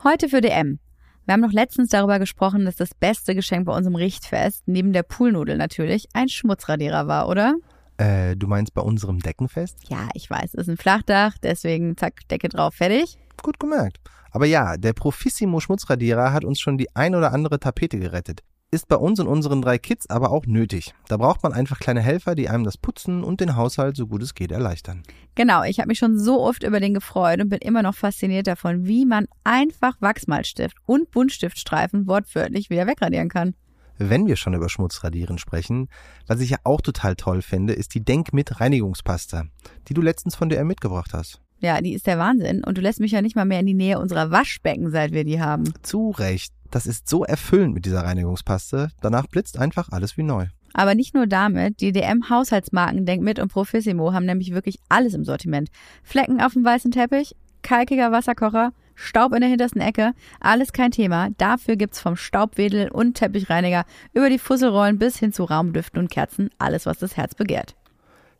S2: Heute für DM. Wir haben noch letztens darüber gesprochen, dass das beste Geschenk bei unserem Richtfest, neben der Poolnudel natürlich, ein Schmutzradierer war, oder?
S1: Äh, du meinst bei unserem Deckenfest?
S2: Ja, ich weiß, es ist ein Flachdach, deswegen zack, Decke drauf, fertig.
S1: Gut gemerkt. Aber ja, der Profissimo Schmutzradierer hat uns schon die ein oder andere Tapete gerettet. Ist bei uns und unseren drei Kids aber auch nötig. Da braucht man einfach kleine Helfer, die einem das Putzen und den Haushalt so gut es geht erleichtern.
S2: Genau, ich habe mich schon so oft über den gefreut und bin immer noch fasziniert davon, wie man einfach Wachsmalstift und Buntstiftstreifen wortwörtlich wieder wegradieren kann.
S1: Wenn wir schon über Schmutzradieren sprechen, was ich ja auch total toll finde, ist die Denk mit Reinigungspasta, die du letztens von DR mitgebracht hast.
S2: Ja, die ist der Wahnsinn. Und du lässt mich ja nicht mal mehr in die Nähe unserer Waschbecken, seit wir die haben.
S1: Zu Recht. Das ist so erfüllend mit dieser Reinigungspaste. Danach blitzt einfach alles wie neu.
S2: Aber nicht nur damit, die DM-Haushaltsmarken Denkmit und Profissimo haben nämlich wirklich alles im Sortiment. Flecken auf dem weißen Teppich, kalkiger Wasserkocher, Staub in der hintersten Ecke, alles kein Thema. Dafür gibt's vom Staubwedel und Teppichreiniger über die Fusselrollen bis hin zu Raumdüften und Kerzen alles, was das Herz begehrt.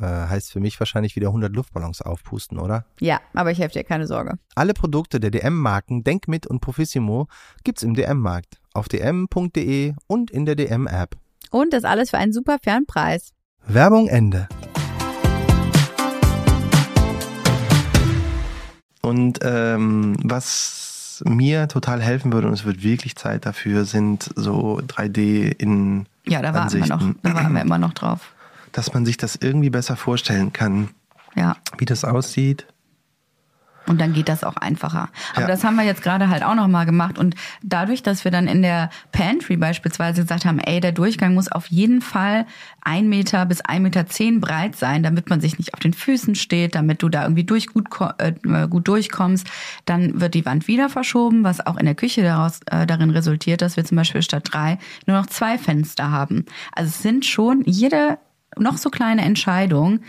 S1: Äh, heißt für mich wahrscheinlich wieder 100 Luftballons aufpusten, oder?
S2: Ja, aber ich helfe dir, keine Sorge.
S1: Alle Produkte der DM-Marken Denkmit und Profissimo gibt's im DM-Markt, auf dm.de und in der DM-App.
S2: Und das alles für einen super fairen Preis.
S1: Werbung Ende. Und ähm, was mir total helfen würde, und es wird wirklich Zeit dafür, sind so 3D in
S2: Ja, da warten wir noch. Da waren wir immer noch drauf
S1: dass man sich das irgendwie besser vorstellen kann,
S2: ja.
S1: wie das aussieht.
S2: Und dann geht das auch einfacher. Aber ja. das haben wir jetzt gerade halt auch nochmal gemacht. Und dadurch, dass wir dann in der Pantry beispielsweise gesagt haben, ey, der Durchgang muss auf jeden Fall ein Meter bis ein Meter zehn breit sein, damit man sich nicht auf den Füßen steht, damit du da irgendwie durch gut, äh, gut durchkommst, dann wird die Wand wieder verschoben, was auch in der Küche daraus, äh, darin resultiert, dass wir zum Beispiel statt drei nur noch zwei Fenster haben. Also es sind schon jede noch so kleine Entscheidung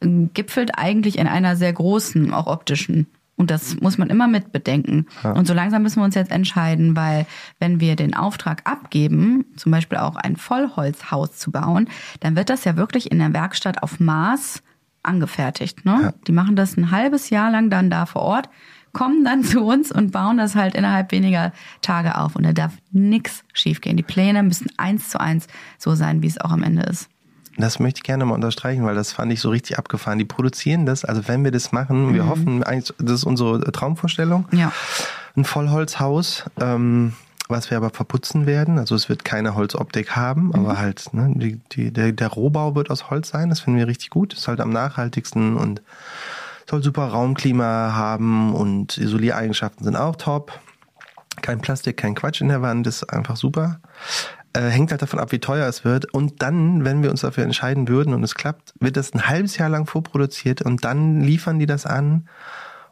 S2: äh, gipfelt eigentlich in einer sehr großen, auch optischen. Und das muss man immer mit bedenken. Ja. Und so langsam müssen wir uns jetzt entscheiden, weil wenn wir den Auftrag abgeben, zum Beispiel auch ein Vollholzhaus zu bauen, dann wird das ja wirklich in der Werkstatt auf Maß angefertigt. Ne? Ja. Die machen das ein halbes Jahr lang dann da vor Ort, kommen dann zu uns und bauen das halt innerhalb weniger Tage auf. Und da darf nichts schiefgehen. Die Pläne müssen eins zu eins so sein, wie es auch am Ende ist.
S1: Das möchte ich gerne mal unterstreichen, weil das fand ich so richtig abgefahren. Die produzieren das, also wenn wir das machen, mhm. wir hoffen eigentlich, das ist unsere Traumvorstellung.
S2: Ja.
S1: Ein Vollholzhaus, ähm, was wir aber verputzen werden. Also es wird keine Holzoptik haben, mhm. aber halt, ne, die, die, der, der Rohbau wird aus Holz sein. Das finden wir richtig gut. Ist halt am nachhaltigsten und soll super Raumklima haben und Isoliereigenschaften sind auch top. Kein Plastik, kein Quatsch in der Wand, ist einfach super. Äh, hängt halt davon ab, wie teuer es wird. Und dann, wenn wir uns dafür entscheiden würden und es klappt, wird das ein halbes Jahr lang vorproduziert und dann liefern die das an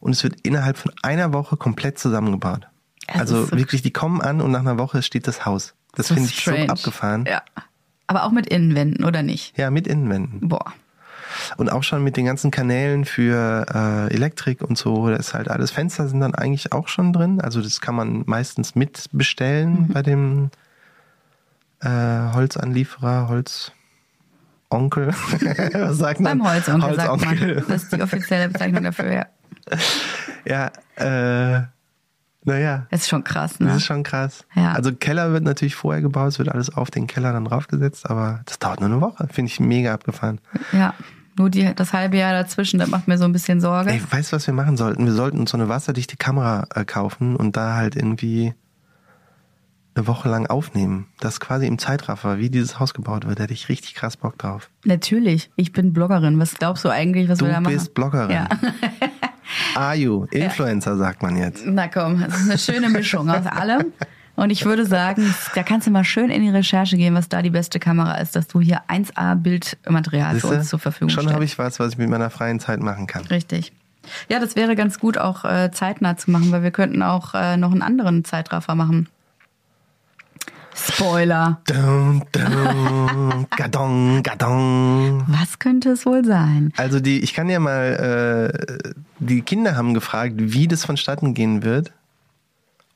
S1: und es wird innerhalb von einer Woche komplett zusammengebaut.
S2: Das
S1: also
S2: so
S1: wirklich, die kommen an und nach einer Woche steht das Haus. Das,
S2: So
S1: finde ich so abgefahren.
S2: Ja. Aber auch mit Innenwänden, oder nicht?
S1: Ja, mit Innenwänden.
S2: Boah.
S1: Und auch schon mit den ganzen Kanälen für äh, Elektrik und so, da ist halt alles. Fenster sind dann eigentlich auch schon drin. Also das kann man meistens mitbestellen
S2: Mhm.
S1: bei dem äh, Holzanlieferer, Holzonkel. Was sagt man?
S2: Beim Holzonkel sagt
S1: Holzonkel.
S2: man. Das ist die offizielle Bezeichnung dafür, ja.
S1: Ja, äh, naja.
S2: Das ist schon krass,
S1: Das
S2: ne?
S1: ist schon krass.
S2: Ja.
S1: Also Keller wird natürlich vorher gebaut, es wird alles auf den Keller dann draufgesetzt, aber das dauert nur eine Woche. Finde ich mega abgefahren.
S2: Ja. Nur die, das halbe Jahr dazwischen, das macht mir so ein bisschen Sorge.
S1: Ey, weißt du, was wir machen sollten? Wir sollten uns so eine wasserdichte Kamera äh, kaufen und da halt irgendwie eine Woche lang aufnehmen. Das quasi im Zeitraffer, wie dieses Haus gebaut wird. Da hätte ich richtig krass Bock drauf.
S2: Natürlich. Ich bin Bloggerin. Was glaubst du eigentlich, was
S1: Du
S2: wir da machen?
S1: bist Bloggerin.
S2: Ja.
S1: Are you? Influencer, sagt man jetzt.
S2: Na komm, das ist eine schöne Mischung aus allem. Und ich würde sagen, da kannst du mal schön in die Recherche gehen, was da die beste Kamera ist, dass du hier 1A Bildmaterial für
S1: Siehste?
S2: uns zur Verfügung
S1: Schon
S2: stellst.
S1: habe ich was, was ich mit meiner freien Zeit machen kann.
S2: Richtig. Ja, das wäre ganz gut auch äh, zeitnah zu machen, weil wir könnten auch äh, noch einen anderen Zeitraffer machen. Spoiler.
S1: Dun, dun, gadong, gadong.
S2: Was könnte es wohl sein?
S1: Also die, ich kann ja mal, äh, die Kinder haben gefragt, wie das vonstatten gehen wird.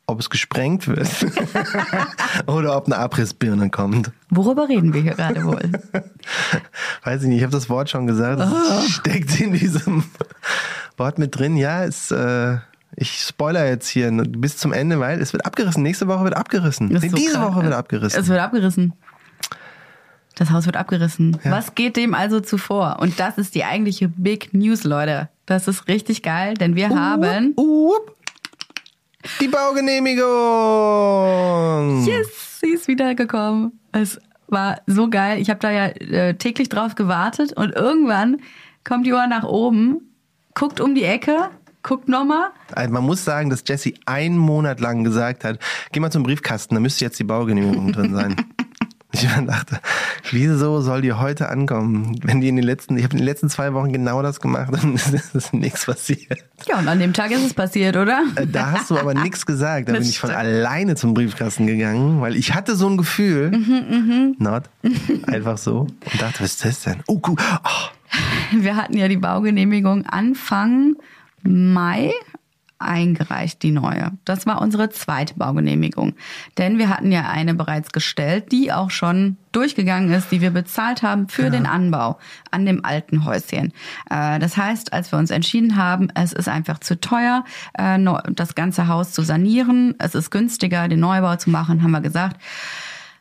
S1: Ob es gesprengt wird oder ob eine Abrissbirne kommt.
S2: Worüber reden wir hier gerade wohl?
S1: Weiß ich nicht, ich habe das Wort schon gesagt. Es
S2: Ah.
S1: steckt in diesem Wort mit drin. Ja, es, äh, ich spoiler jetzt hier bis zum Ende, weil es wird abgerissen. Nächste Woche wird abgerissen. Nee,
S2: so
S1: diese
S2: krass.
S1: Woche wird abgerissen.
S2: Es wird abgerissen. Das Haus wird abgerissen.
S1: Ja.
S2: Was geht dem also zuvor? Und das ist die eigentliche Big News, Leute. Das ist richtig geil, denn wir haben.
S1: Up. Die Baugenehmigung.
S2: Yes, sie ist wiedergekommen. Es war so geil. Ich habe da ja äh, täglich drauf gewartet und irgendwann kommt Johann nach oben, guckt um die Ecke, guckt nochmal.
S1: Also man muss sagen, dass Jesse einen Monat lang gesagt hat, geh mal zum Briefkasten, da müsste jetzt die Baugenehmigung drin sein. Ich dachte, wieso soll die heute ankommen? Wenn die in den letzten, ich habe in den letzten zwei Wochen genau das gemacht und es ist nichts passiert.
S2: Ja, und an dem Tag ist es passiert, oder?
S1: Äh, Da hast du aber nichts gesagt. Da
S2: Das
S1: bin ich von
S2: stimmt.
S1: alleine zum Briefkasten gegangen, weil ich hatte so ein Gefühl,
S2: Mhm,
S1: not, einfach so, und dachte, was ist das denn? Oh, cool. Oh,
S2: Wir hatten ja die Baugenehmigung Anfang Mai eingereicht, die neue. Das war unsere zweite Baugenehmigung. Denn wir hatten ja eine bereits gestellt, die auch schon durchgegangen ist, die wir bezahlt haben für den Anbau an dem alten Häuschen. Äh, Das heißt, als wir uns entschieden haben, es ist einfach zu teuer, äh, das ganze Haus zu sanieren, es ist günstiger, den Neubau zu machen, haben wir gesagt,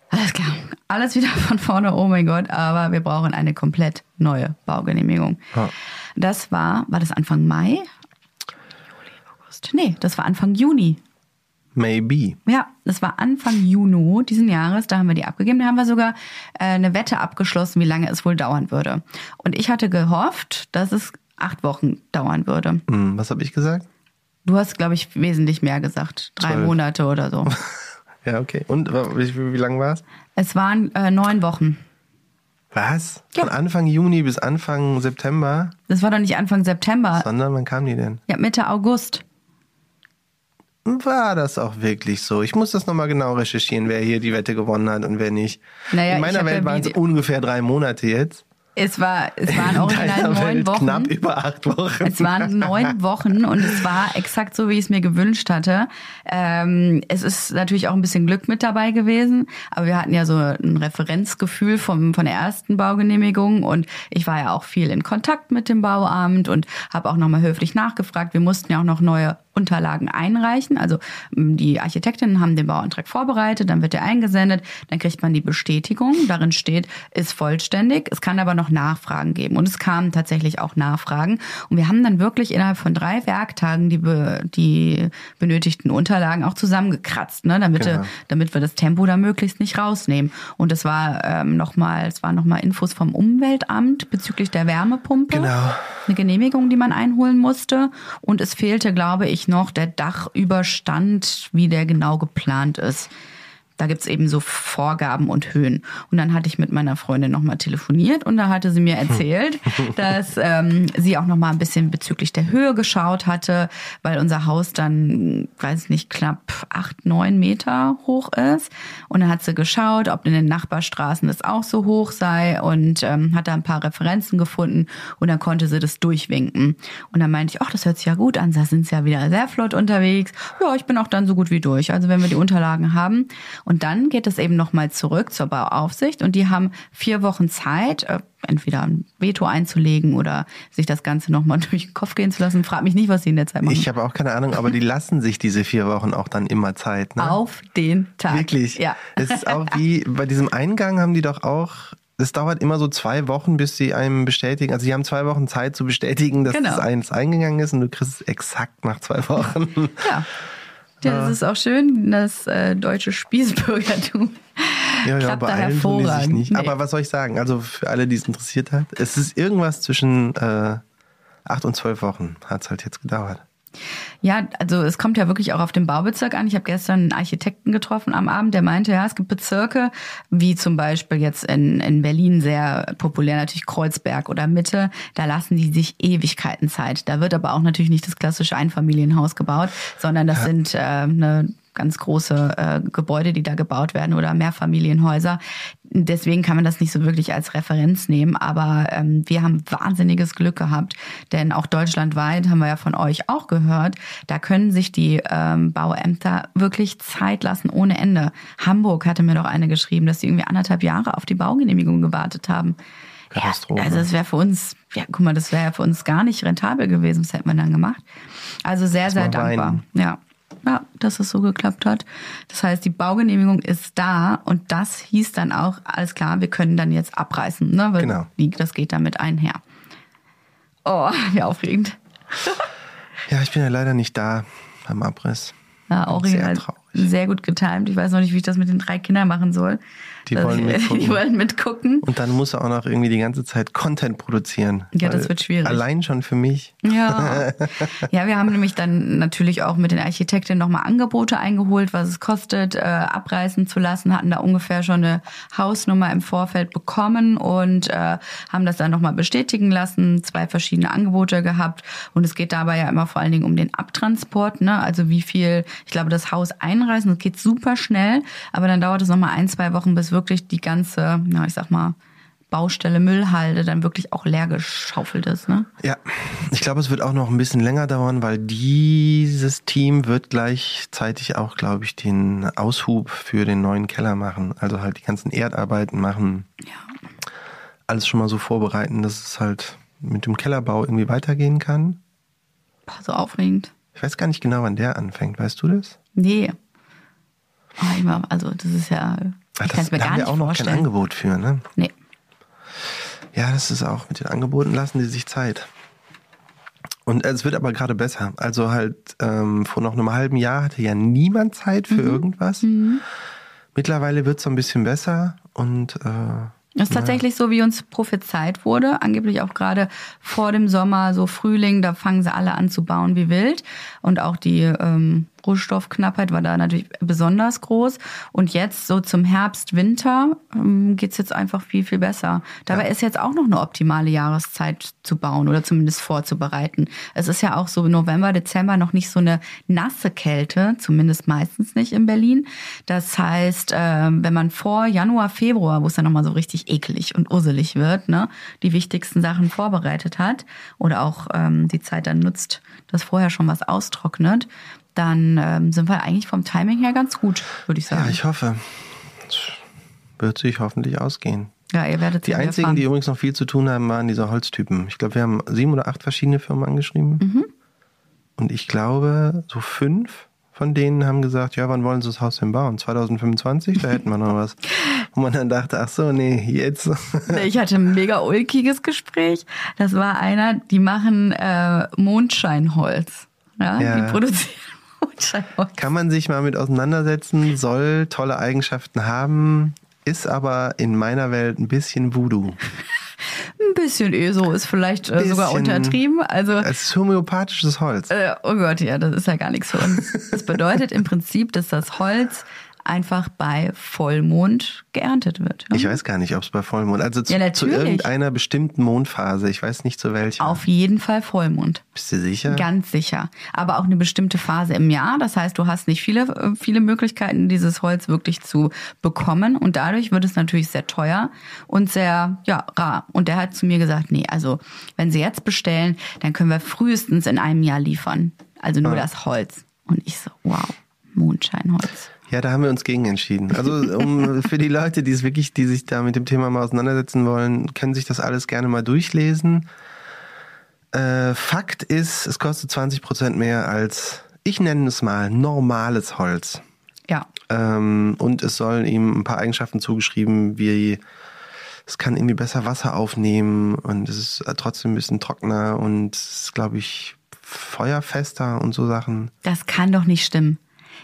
S2: alles klar, alles wieder von vorne, oh mein Gott, aber wir brauchen eine komplett neue Baugenehmigung.
S1: Ja.
S2: Das war, war das Anfang Mai? August. Nee, das war Anfang Juni.
S1: maybe.
S2: Ja, das war Anfang Juni diesen Jahres, da haben wir die abgegeben. Da haben wir sogar äh, eine Wette abgeschlossen, wie lange es wohl dauern würde. Und ich hatte gehofft, dass es acht Wochen dauern würde.
S1: Hm, was habe ich gesagt?
S2: Du hast, glaube ich, wesentlich mehr gesagt. Drei
S1: Zwölf.
S2: Monate oder so.
S1: Ja, okay. Und wie, wie lang war es?
S2: es waren äh, neun Wochen.
S1: Was?
S2: Ja.
S1: Von Anfang Juni bis Anfang September?
S2: Das war doch nicht Anfang September.
S1: Sondern wann kam die denn?
S2: Ja, Mitte August.
S1: War das auch wirklich so? Ich muss das nochmal genau recherchieren, wer hier die Wette gewonnen hat und wer nicht.
S2: Naja,
S1: In meiner Welt
S2: ja
S1: waren es ungefähr drei Monate jetzt.
S2: Es war, es waren
S1: In
S2: original neun Wochen.
S1: knapp über acht Wochen.
S2: Es waren neun Wochen und es war exakt so, wie ich es mir gewünscht hatte. Ähm, es ist natürlich auch ein bisschen Glück mit dabei gewesen, aber wir hatten ja so ein Referenzgefühl vom, von der ersten Baugenehmigung und ich war ja auch viel in Kontakt mit dem Bauamt und habe auch nochmal höflich nachgefragt. Wir mussten ja auch noch neue Unterlagen einreichen. Also die Architektinnen haben den Bauantrag vorbereitet, dann wird er eingesendet, dann kriegt man die Bestätigung. Darin steht, ist vollständig. Es kann aber noch Nachfragen geben. Und es kamen tatsächlich auch Nachfragen. Und wir haben dann wirklich innerhalb von drei Werktagen die, be, die benötigten Unterlagen auch zusammengekratzt, ne? damit,
S1: Genau.
S2: wir, damit wir das Tempo da möglichst nicht rausnehmen. Und es war ähm, nochmal, es waren nochmal Infos vom Umweltamt bezüglich der Wärmepumpe.
S1: Genau.
S2: eine Genehmigung, die man einholen musste. Und es fehlte, glaube ich, noch der Dachüberstand, wie der genau geplant ist. Da gibt's eben so Vorgaben und Höhen. Und dann hatte ich mit meiner Freundin nochmal telefoniert und da hatte sie mir erzählt, dass ähm, sie auch nochmal ein bisschen bezüglich der Höhe geschaut hatte, weil unser Haus dann, weiß nicht, knapp acht, neun Meter hoch ist. Und dann hat sie geschaut, ob in den Nachbarstraßen das auch so hoch sei und ähm, hat da ein paar Referenzen gefunden und dann konnte sie das durchwinken. Und dann meinte ich, ach, das hört sich ja gut an, da sind sie ja wieder sehr flott unterwegs. Ja, ich bin auch dann so gut wie durch. Also wenn wir die Unterlagen haben. Und dann geht es eben nochmal zurück zur Bauaufsicht und die haben vier Wochen Zeit, äh, entweder ein Veto einzulegen oder sich das Ganze nochmal durch den Kopf gehen zu lassen. Frag mich nicht, was sie in der Zeit machen.
S1: Ich habe auch keine Ahnung, aber die lassen sich diese vier Wochen auch dann immer Zeit. Ne?
S2: Auf den Tag.
S1: Wirklich.
S2: Ja.
S1: Es ist auch wie bei diesem Eingang haben die doch auch. Es dauert immer so zwei Wochen, bis sie einem bestätigen. Also sie haben zwei Wochen Zeit zu bestätigen, dass
S2: Genau.
S1: das eins eingegangen ist und du kriegst es exakt nach zwei Wochen.
S2: Ja. Ja, das ist auch schön, das äh, deutsche Spießbürgertum.
S1: Ja, ja, tun die sich
S2: hervorragend.
S1: nicht.
S2: Nee.
S1: Aber was soll ich sagen? Also für alle, die es interessiert hat, es ist irgendwas zwischen äh, acht und zwölf Wochen hat es halt jetzt gedauert.
S2: Ja, also es kommt ja wirklich auch auf den Baubezirk an. Ich habe gestern einen Architekten getroffen am Abend, der meinte, ja, es gibt Bezirke, wie zum Beispiel jetzt in, in Berlin sehr populär natürlich Kreuzberg oder Mitte, da lassen die sich Ewigkeiten Zeit. Da wird aber auch natürlich nicht das klassische Einfamilienhaus gebaut, sondern das sind äh, eine ganz große äh, Gebäude, die da gebaut werden oder Mehrfamilienhäuser. Deswegen kann man das nicht so wirklich als Referenz nehmen, aber ähm, wir haben wahnsinniges Glück gehabt, denn auch deutschlandweit haben wir ja von euch auch gehört, da können sich die ähm, Bauämter wirklich Zeit lassen ohne Ende. Hamburg hatte mir doch eine geschrieben, dass sie irgendwie anderthalb Jahre auf die Baugenehmigung gewartet haben.
S1: Katastrophe.
S2: Ja, also das wäre für uns, ja, guck mal, das wäre ja für uns gar nicht rentabel gewesen. Was hätte man dann gemacht? Also sehr, sehr dankbar. Ja. Ja, dass es so geklappt hat. Das heißt, die Baugenehmigung ist da und das hieß dann auch, alles klar, wir können dann jetzt abreißen, ne? Weil
S1: Genau.
S2: Das geht damit einher. Oh, wie aufregend.
S1: Ja, ich bin ja leider nicht da beim Abriss.
S2: Ja, Auri
S1: Sehr traurig.
S2: Sehr gut getimt. Ich weiß noch nicht, wie ich das mit den drei Kindern machen soll.
S1: Die
S2: Also,
S1: wollen mitgucken.
S2: Die wollen mitgucken.
S1: Und dann muss er auch noch irgendwie die ganze Zeit Content produzieren.
S2: Ja, das wird schwierig.
S1: Allein schon für mich.
S2: Ja. ja, wir haben nämlich dann natürlich auch mit den Architekten nochmal Angebote eingeholt, was es kostet, äh, abreißen zu lassen, hatten da ungefähr schon eine Hausnummer im Vorfeld bekommen und äh, haben das dann nochmal bestätigen lassen, zwei verschiedene Angebote gehabt. Und es geht dabei ja immer vor allen Dingen um den Abtransport, ne? Also wie viel, ich glaube, das Haus einreißen, das geht super schnell, aber dann dauert es nochmal ein, zwei Wochen, bis wirklich die ganze, na, ich sag mal, Baustelle Müllhalde dann wirklich auch leer geschaufelt ist, ne?
S1: Ja, ich glaube, es wird auch noch ein bisschen länger dauern, weil dieses Team wird gleichzeitig auch, glaube ich, den Aushub für den neuen Keller machen. Also halt die ganzen Erdarbeiten machen.
S2: Ja.
S1: Alles schon mal so vorbereiten, dass es halt mit dem Kellerbau irgendwie weitergehen kann.
S2: Boah, so aufregend.
S1: Ich weiß gar nicht genau, wann der anfängt. Weißt du das?
S2: Nee. Ich mach, also das ist ja.
S1: Ah,
S2: Ich kann es mir
S1: da
S2: gar
S1: haben wir auch noch kein
S2: vorstellen.
S1: Angebot für, ne?
S2: Nee.
S1: Ja, das ist auch mit den Angeboten lassen die sich Zeit. Und es wird aber gerade besser. Also halt ähm, vor noch einem halben Jahr hatte ja niemand Zeit
S2: Mhm.
S1: für irgendwas. Mittlerweile wird es so ein bisschen besser und äh,
S2: Das ist tatsächlich so, wie uns prophezeit wurde. Angeblich auch gerade vor dem Sommer, so Frühling, da fangen sie alle an zu bauen wie wild. Und auch die ähm, Rohstoffknappheit war da natürlich besonders groß. Und jetzt so zum Herbst, Winter ähm, geht's jetzt einfach viel, viel besser. Dabei ist jetzt auch noch eine optimale Jahreszeit zu bauen oder zumindest vorzubereiten. Es ist ja auch so November, Dezember noch nicht so eine nasse Kälte, zumindest meistens nicht in Berlin. Das heißt, ähm, wenn man vor Januar, Februar, wo es dann nochmal so richtig ekelig und urselig wird, ne, die wichtigsten Sachen vorbereitet hat oder auch ähm, die Zeit dann nutzt, dass vorher schon was austrocknet, dann ähm, sind wir eigentlich vom Timing her ganz gut, würde ich
S1: ja,
S2: sagen.
S1: ich hoffe, es wird sich hoffentlich ausgehen.
S2: Ja, ihr werdet
S1: Die
S2: ja
S1: einzigen,
S2: erfahren.
S1: die übrigens noch viel zu tun haben, waren diese Holztypen. Ich glaube, wir haben sieben oder acht verschiedene Firmen angeschrieben.
S2: Mhm.
S1: Und ich glaube, so fünf von denen haben gesagt, ja, wann wollen sie das Haus denn bauen? 2025? Da hätten wir noch was. Wo man dann dachte, ach so, nee, jetzt.
S2: Ich hatte ein mega ulkiges Gespräch. Das war einer, die machen äh, Mondscheinholz. Ja,
S1: Ja.
S2: die produzieren.
S1: Kann man sich mal mit auseinandersetzen, soll tolle Eigenschaften haben. ist aber in meiner Welt ein bisschen Voodoo.
S2: Ein bisschen ESO ist vielleicht äh, sogar untertrieben. Also
S1: Es ist homöopathisches Holz.
S2: Äh, oh Gott, ja, das ist ja gar nichts für uns. Das bedeutet im Prinzip, dass das Holz einfach bei Vollmond geerntet wird. Ja?
S1: Ich weiß gar nicht, ob es bei Vollmond, also zu,
S2: Ja,
S1: zu irgendeiner bestimmten Mondphase, ich weiß nicht zu welcher.
S2: Auf jeden Fall Vollmond.
S1: Bist du sicher?
S2: Ganz sicher. Aber auch eine bestimmte Phase im Jahr. Das heißt, du hast nicht viele, äh, viele Möglichkeiten, dieses Holz wirklich zu bekommen. Und dadurch wird es natürlich sehr teuer und sehr, ja, rar. Und der hat zu mir gesagt, nee, also, wenn Sie jetzt bestellen, dann können wir frühestens in einem Jahr liefern. Also nur das Holz. Und ich so, wow, Mondscheinholz.
S1: Ja, da haben wir uns gegen entschieden. Also um, für die Leute, die es wirklich, die sich da mit dem Thema mal auseinandersetzen wollen, können sich das alles gerne mal durchlesen. Äh, Fakt ist, es kostet 20 Prozent mehr als, ich nenne es mal, normales Holz.
S2: Ja.
S1: Ähm, und es sollen ihm ein paar Eigenschaften zugeschrieben, wie es kann irgendwie besser Wasser aufnehmen und es ist trotzdem ein bisschen trockener und es ist, glaube ich, feuerfester und so Sachen.
S2: Das kann doch nicht stimmen.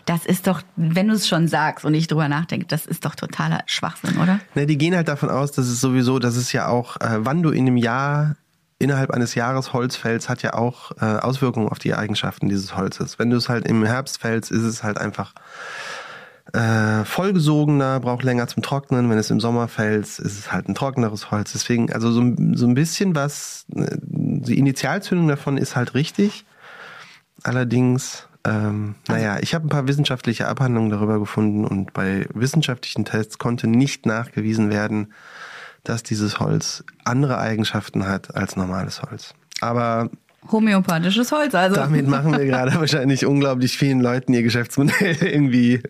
S2: Das ist doch, wenn du es schon sagst und ich drüber nachdenke, das ist doch totaler Schwachsinn, oder?
S1: Ne, die gehen halt davon aus, dass es sowieso, dass es ja auch, äh, wann du in einem Jahr innerhalb eines Jahres Holz fällst, hat ja auch äh, Auswirkungen auf die Eigenschaften dieses Holzes. Wenn du es halt im Herbst fällst, ist es halt einfach äh, vollgesogener, braucht länger zum Trocknen. Wenn es im Sommer fällt, ist es halt ein trockeneres Holz. Deswegen, also so, so ein bisschen was, äh, die Initialzündung davon ist halt richtig. Allerdings, ähm, naja, ich habe ein paar wissenschaftliche Abhandlungen darüber gefunden und bei wissenschaftlichen Tests konnte nicht nachgewiesen werden, dass dieses Holz andere Eigenschaften hat als normales Holz. Aber
S2: Homöopathisches Holz, also.
S1: damit machen wir gerade wahrscheinlich unglaublich vielen Leuten ihr Geschäftsmodell irgendwie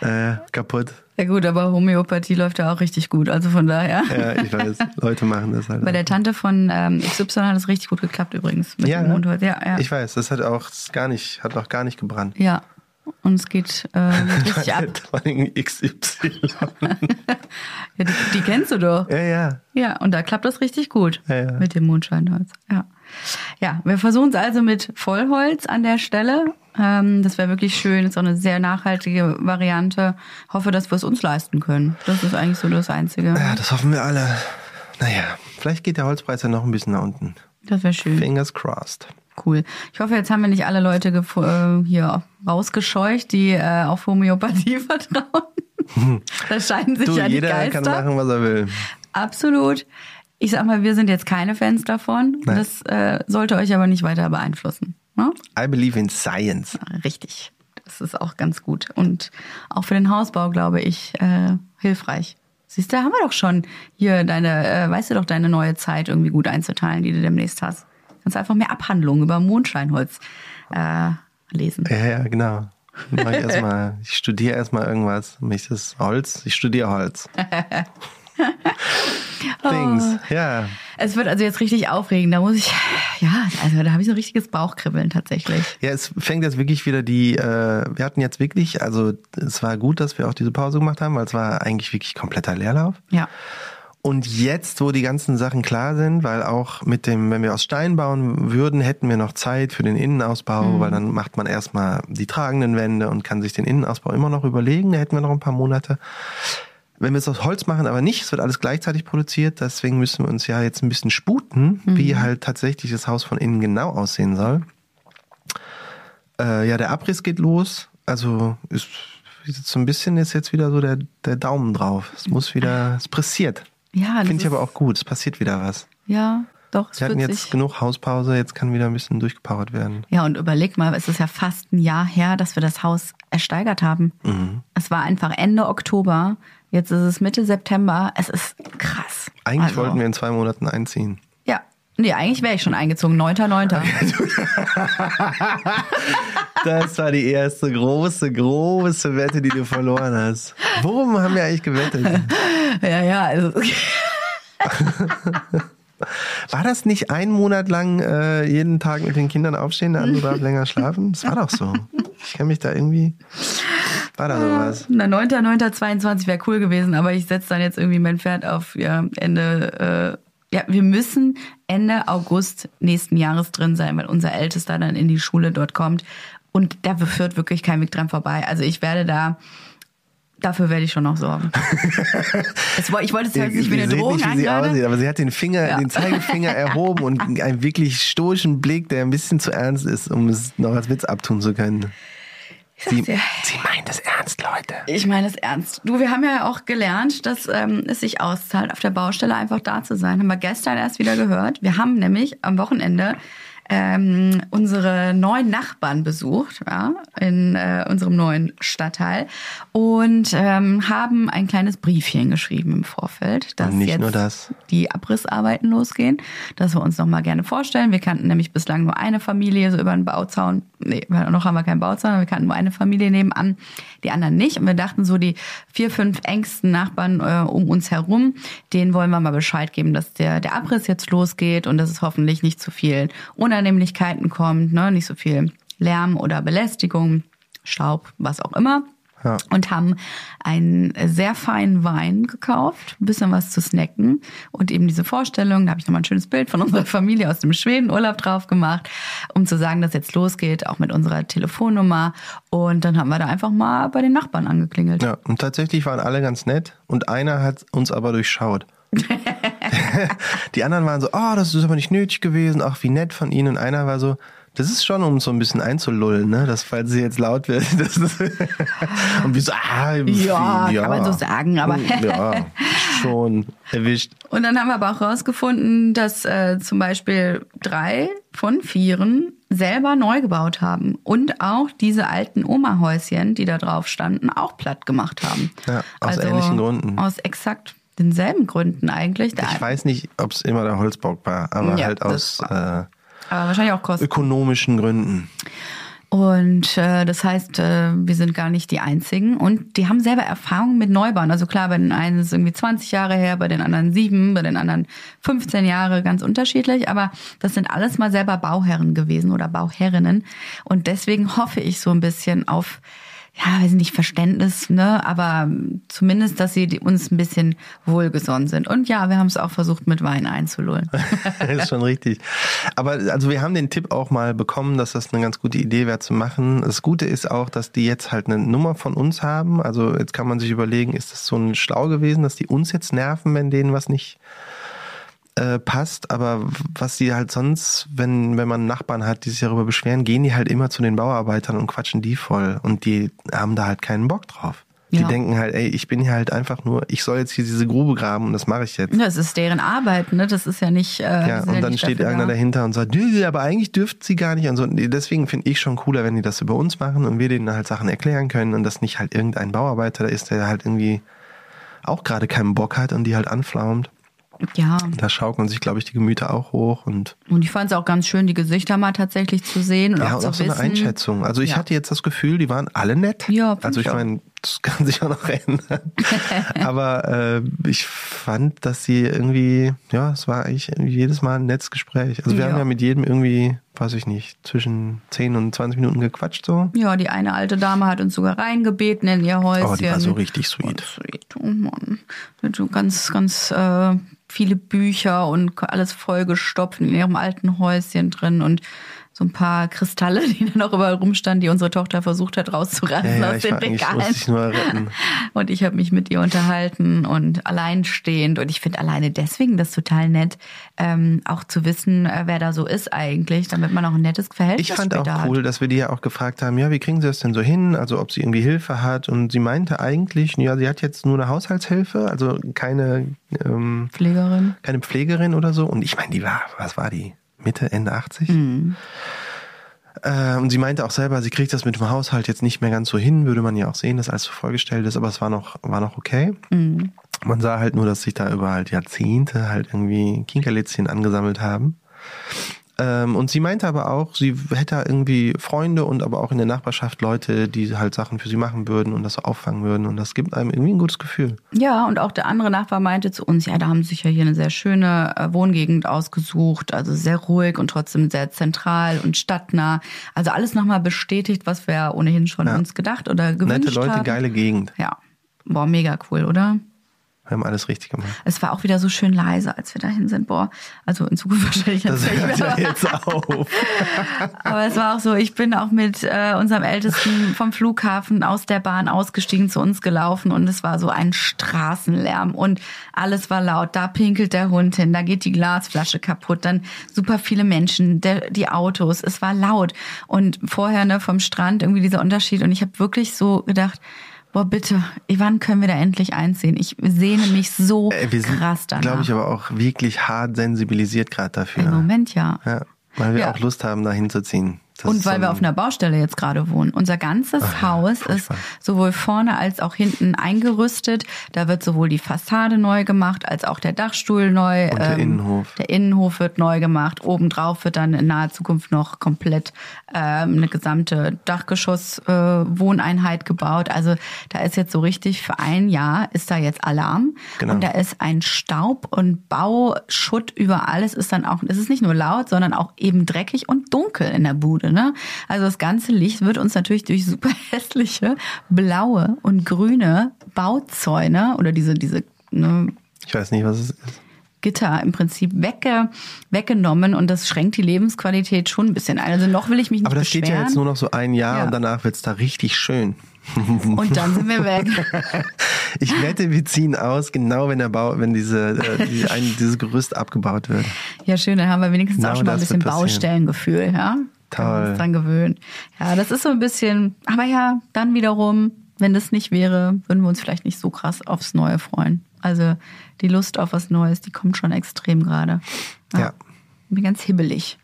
S1: äh, kaputt.
S2: Ja gut, aber Homöopathie läuft ja auch richtig gut, also von daher.
S1: Ja, ich weiß, Leute machen das halt.
S2: Bei der Tante von ähm, XY hat es richtig gut geklappt übrigens mit
S1: Ja,
S2: dem Mondholz. Ja, ja.
S1: Ich weiß, das hat auch gar nicht, hat auch gar nicht gebrannt.
S2: ja. Und es geht äh, richtig ab.
S1: Vor allem XY.
S2: Ja, die, die kennst du doch.
S1: ja, ja.
S2: Ja, und da klappt das richtig gut
S1: Ja, ja.
S2: mit dem Mondscheinholz. Ja. Ja, wir versuchen es also mit Vollholz an der Stelle. Ähm, das wäre wirklich schön. Ist auch eine sehr nachhaltige Variante. Hoffe, dass wir es uns leisten können. Das ist eigentlich so das Einzige.
S1: Ja, das hoffen wir alle. Naja, vielleicht geht der Holzpreis ja noch ein bisschen nach unten.
S2: Das wäre schön.
S1: Fingers crossed.
S2: Cool. Ich hoffe, jetzt haben wir nicht alle Leute äh, hier rausgescheucht, die äh, auf Homöopathie vertrauen. da scheinen sich
S1: Du,
S2: ja die
S1: jeder
S2: Geister.
S1: kann machen, was er will.
S2: Absolut. Ich sag mal, wir sind jetzt keine Fans davon.
S1: Nein.
S2: Das äh, sollte euch aber nicht weiter beeinflussen. Ne?
S1: I believe in science.
S2: Richtig. Das ist auch ganz gut. Und auch für den Hausbau, glaube ich, äh, hilfreich. Siehst du, haben wir doch schon hier deine, äh, weißt du doch, deine neue Zeit irgendwie gut einzuteilen, die du demnächst hast. Kannst einfach mehr Abhandlungen über Mondscheinholz äh, lesen.
S1: Ja, ja, genau. Mach ich, erst mal, ich studiere erstmal irgendwas. Mich das Holz. Ich studiere Holz. Things. Ja.
S2: Es wird also jetzt richtig aufregend. Da muss ich, ja, also da habe ich so ein richtiges Bauchkribbeln tatsächlich.
S1: Ja, es fängt jetzt wirklich wieder die, äh, wir hatten jetzt wirklich, also es war gut, dass wir auch diese Pause gemacht haben, weil es war eigentlich wirklich kompletter Leerlauf.
S2: Ja.
S1: Und jetzt, wo die ganzen Sachen klar sind, weil auch mit dem, wenn wir aus Stein bauen würden, hätten wir noch Zeit für den Innenausbau, weil dann macht man erstmal die tragenden Wände und kann sich den Innenausbau immer noch überlegen. Da hätten wir noch ein paar Monate. Wenn wir es aus Holz machen, aber nicht, es wird alles gleichzeitig produziert, deswegen müssen wir uns ja jetzt ein bisschen sputen, wie halt tatsächlich das Haus von innen genau aussehen soll. Äh, ja, der Abriss geht los. Also ist so ein bisschen ist jetzt wieder so der, der Daumen drauf. Es muss wieder, es pressiert.
S2: Ja, das
S1: Finde ich aber auch gut. Es passiert wieder was.
S2: Ja, doch,
S1: Wir hatten jetzt genug Hauspause, jetzt kann wieder ein bisschen durchgepowert werden.
S2: Ja, und überleg mal, es ist ja fast ein Jahr her, dass wir das Haus ersteigert haben.
S1: Mhm.
S2: Es war einfach Ende Oktober. Jetzt ist es Mitte September. Es ist krass.
S1: Eigentlich
S2: Also,
S1: wollten wir in zwei Monaten einziehen.
S2: Ja. Nee, eigentlich wäre ich schon eingezogen. 9.9.
S1: Das war die erste große, große Wette, die du verloren hast. Worum haben wir eigentlich gewettet?
S2: ja, ja, also.
S1: War das nicht ein Monat lang äh, jeden Tag mit den Kindern aufstehen, der andere darf länger schlafen? Das war doch so. Ich kann mich da irgendwie. War da sowas?
S2: Na, 9.9.22 wäre cool gewesen, aber ich setze dann jetzt irgendwie mein Pferd auf ja, Ende. Äh, ja, wir müssen Ende August nächsten Jahres drin sein, weil unser Ältester dann in die Schule dort kommt. Und da führt wirklich kein Weg dran vorbei. Also ich werde da Dafür werde ich schon noch sorgen. Ich wollte es jetzt nicht wie
S1: Ihr
S2: eine
S1: seht
S2: Drohung
S1: nicht, wie sie aussieht, aber sie hat den Finger,
S2: Ja.
S1: den Zeigefinger erhoben und einen wirklich stoischen Blick, der ein bisschen zu ernst ist, um es noch als Witz abtun zu können. Sie,
S2: dir.
S1: sie meint es ernst, Leute.
S2: Ich meine es ernst. Du, wir haben ja auch gelernt, dass ähm, es sich auszahlt, auf der Baustelle einfach da zu sein. Haben wir gestern erst wieder gehört. Wir haben nämlich am Wochenende ähm, unsere neuen Nachbarn besucht, ja, in äh, unserem neuen Stadtteil und ähm, haben ein kleines Briefchen geschrieben im Vorfeld, dass jetzt die Abrissarbeiten losgehen, dass wir uns noch mal gerne vorstellen. Wir kannten nämlich bislang nur eine Familie so über einen Bauzaun. Nee, noch haben wir keinen Bauzaun, wir kannten nur eine Familie nebenan, die anderen nicht. Und wir dachten so, die vier, fünf engsten Nachbarn äh, um uns herum, denen wollen wir mal Bescheid geben, dass der, der Abriss jetzt losgeht und dass es hoffentlich nicht zu vielen Unannehmlichkeiten kommt, ne? nicht so viel Lärm oder Belästigung, Staub, was auch immer
S1: Ja.
S2: und haben einen sehr feinen Wein gekauft, ein bisschen was zu snacken und eben diese Vorstellung, da habe ich nochmal ein schönes Bild von unserer Familie aus dem Schwedenurlaub drauf gemacht, um zu sagen, dass jetzt losgeht, auch mit unserer Telefonnummer und dann haben wir da einfach mal bei den Nachbarn angeklingelt.
S1: Ja, und tatsächlich waren alle ganz nett und einer hat uns aber durchschaut. Die anderen waren so, oh, das ist aber nicht nötig gewesen, ach, wie nett von Ihnen. Und einer war so, das ist schon, um so ein bisschen einzulullen, ne? dass falls sie jetzt laut wird. Das ist und wir so, ah,
S2: Ja, kann man so sagen, aber-
S1: ja, schon erwischt.
S2: Und dann haben wir aber auch rausgefunden, dass äh, zum Beispiel drei von vieren selber neu gebaut haben und auch diese alten Oma-Häuschen, die da drauf standen, auch platt gemacht haben.
S1: Ja, aus ähnlichen Gründen.
S2: Aus exakt denselben Gründen eigentlich. Der
S1: Ich weiß nicht, ob es immer der Holzbock war, aber
S2: Ja,
S1: halt aus äh,
S2: aber wahrscheinlich auch Kosten.
S1: ökonomischen Gründen.
S2: Und äh, das heißt, äh, wir sind gar nicht die Einzigen. Und die haben selber Erfahrungen mit Neubauen. Also klar, bei den einen ist es irgendwie 20 Jahre her, bei den anderen sieben, bei den anderen 15 Jahre, ganz unterschiedlich. Aber das sind alles mal selber Bauherren gewesen oder Bauherrinnen. Und deswegen hoffe ich so ein bisschen auf, ja, weiß nicht, Verständnis, ne? Aber zumindest, dass sie uns ein bisschen wohlgesonnen sind. Und ja, wir haben es auch versucht, mit Wein einzulullen.
S1: ist schon richtig. Aber also wir haben den Tipp auch mal bekommen, dass das eine ganz gute Idee wäre zu machen. Das Gute ist auch, dass die jetzt halt eine Nummer von uns haben. Also jetzt kann man sich überlegen, ist das so ein schlau gewesen, dass die uns jetzt nerven, wenn denen was nicht äh, passt. Aber was die halt sonst, wenn, wenn man Nachbarn hat, die sich darüber beschweren, gehen die halt immer zu den Bauarbeitern und quatschen die voll. Und die haben da halt keinen Bock drauf. Die
S2: Ja.
S1: denken halt, ey, ich bin hier halt einfach nur, ich soll jetzt hier diese Grube graben und das mache ich jetzt.
S2: Das ist deren Arbeit, ne? Das ist ja nicht. Äh,
S1: Ja, und dann
S2: nicht
S1: steht irgendeiner
S2: da.
S1: dahinter und sagt, "Nö, aber eigentlich dürft sie gar nicht. Und so. Deswegen finde ich schon cooler, wenn die das über uns machen und wir denen halt Sachen erklären können und das nicht halt irgendein Bauarbeiter da ist, der halt irgendwie auch gerade keinen Bock hat und die halt anflaumt.
S2: Ja.
S1: Da schaukeln sich, glaube ich, die Gemüter auch hoch und
S2: Und ich fand es auch ganz schön, die Gesichter mal tatsächlich zu sehen und
S1: ja,
S2: auch
S1: und auch so
S2: wissen.
S1: eine Einschätzung. Also ich
S2: Ja.
S1: hatte jetzt das Gefühl, die waren alle nett.
S2: Ja,
S1: also ich meine, das kann sich auch noch ändern. Aber äh, ich fand, dass sie irgendwie, ja, es war eigentlich jedes Mal ein nettes Gespräch. Also wir
S2: Ja.
S1: haben ja mit jedem irgendwie, weiß ich nicht, zwischen 10 und 20 Minuten gequatscht so.
S2: Ja, die eine alte Dame hat uns sogar reingebeten in ihr Häuschen.
S1: Oh, die war so richtig sweet.
S2: sweet. Oh Mann. So ganz, ganz äh, viele Bücher und alles vollgestopft in ihrem alten Häuschen drin und so ein paar Kristalle, die dann auch überall rumstanden, die unsere Tochter versucht hat rauszureißen
S1: Ja, ja,
S2: aus den Regalen.
S1: musste ich nur retten.
S2: Und ich habe mich mit ihr unterhalten und alleinstehend. Und ich finde alleine deswegen das total nett, ähm, auch zu wissen, äh, wer da so ist eigentlich, damit man auch ein nettes Verhältnis
S1: Ich fand auch cool,
S2: hat.
S1: dass wir die ja auch gefragt haben, ja, wie kriegen sie das denn so hin? Also ob sie irgendwie Hilfe hat. Und sie meinte eigentlich, ja, sie hat jetzt nur eine Haushaltshilfe, also keine, ähm,
S2: Pflegerin.
S1: keine Pflegerin oder so. Und ich meine, die war, was war die? Mitte, Ende 80? Äh, und sie meinte auch selber, sie kriegt das mit dem Haushalt jetzt nicht mehr ganz so hin, würde man ja auch sehen, dass alles so vollgestellt ist, aber es war noch, war noch okay. Man sah halt nur, dass sich da über halt Jahrzehnte halt irgendwie Kinkerlitzchen angesammelt haben. Ähm, und sie meinte aber auch, sie hätte irgendwie Freunde und aber auch in der Nachbarschaft Leute, die halt Sachen für sie machen würden und das so auffangen würden. Und das gibt einem irgendwie ein gutes Gefühl.
S2: Ja, und auch der andere Nachbar meinte zu uns, ja, da haben sie sich ja hier eine sehr schöne äh, Wohngegend ausgesucht, also sehr ruhig und trotzdem sehr zentral und stadtnah. Also alles nochmal bestätigt, was wir ohnehin schon
S1: Ja.
S2: uns gedacht oder gewünscht
S1: Nette Leute,
S2: haben.
S1: geile Gegend.
S2: Ja, boah, mega cool, oder?
S1: Wir haben alles richtig gemacht.
S2: Es war auch wieder so schön leise, als wir dahin sind. Boah, also in Zukunft wahrscheinlich
S1: Das hört ja jetzt auf.
S2: Aber es war auch so, ich bin auch mit äh, unserem Ältesten vom Flughafen aus der Bahn ausgestiegen, zu uns gelaufen und es war so ein Straßenlärm und alles war laut. Da pinkelt der Hund hin, da geht die Glasflasche kaputt, dann super viele Menschen, der, die Autos, es war laut. Und vorher ne, vom Strand irgendwie dieser Unterschied und ich habe wirklich so gedacht, boah bitte, wann können wir da endlich einziehen? Ich sehne mich so
S1: Ey, wir sind,
S2: krass danach.
S1: glaube ich, aber auch wirklich hart sensibilisiert gerade dafür.
S2: Im Moment ja.
S1: Ja, weil wir
S2: Ja.
S1: auch Lust haben, da hinzuziehen. Das
S2: Und
S1: ist
S2: weil
S1: so
S2: wir auf einer Baustelle jetzt gerade wohnen. Unser ganzes
S1: Ach ja,
S2: Haus ist
S1: furchtbar.
S2: sowohl vorne als auch hinten eingerüstet. Da wird sowohl die Fassade neu gemacht, als auch der Dachstuhl neu.
S1: Und der Innenhof.
S2: Der Innenhof wird neu gemacht. Obendrauf wird dann in naher Zukunft noch komplett ähm, eine gesamte Dachgeschoss-Wohneinheit gebaut. Also da ist jetzt so richtig für ein Jahr ist da jetzt Alarm.
S1: Genau.
S2: Und da ist ein Staub und Bauschutt überall. Es ist dann auch, es ist nicht nur laut, sondern auch eben dreckig und dunkel in der Bude. Ne? Also das ganze Licht wird uns natürlich durch super hässliche blaue und grüne Bauzäune oder diese, diese ne,
S1: Ich weiß nicht, was es ist.
S2: Gitter im Prinzip wegge, weggenommen und das schränkt die Lebensqualität schon ein bisschen ein. Also noch will ich mich nicht
S1: Aber das
S2: beschweren.
S1: geht ja jetzt nur noch so ein Jahr
S2: Ja.
S1: und danach wird's da richtig schön.
S2: und dann sind wir weg.
S1: Ich wette, wir ziehen aus, genau wenn der Bau, wenn diese, äh, die, ein, dieses Gerüst abgebaut wird.
S2: Ja, schön, dann haben wir wenigstens
S1: Genau
S2: auch schon mal ein
S1: wird
S2: bisschen. Baustellengefühl, ja? Können
S1: Toll.
S2: uns dran gewöhnen. Ja, das ist so ein bisschen, aber ja, dann wiederum, wenn das nicht wäre, würden wir uns vielleicht nicht so krass aufs Neue freuen. Also die Lust auf was Neues, die kommt schon extrem gerade.
S1: Ja.
S2: Ich bin ganz hibbelig.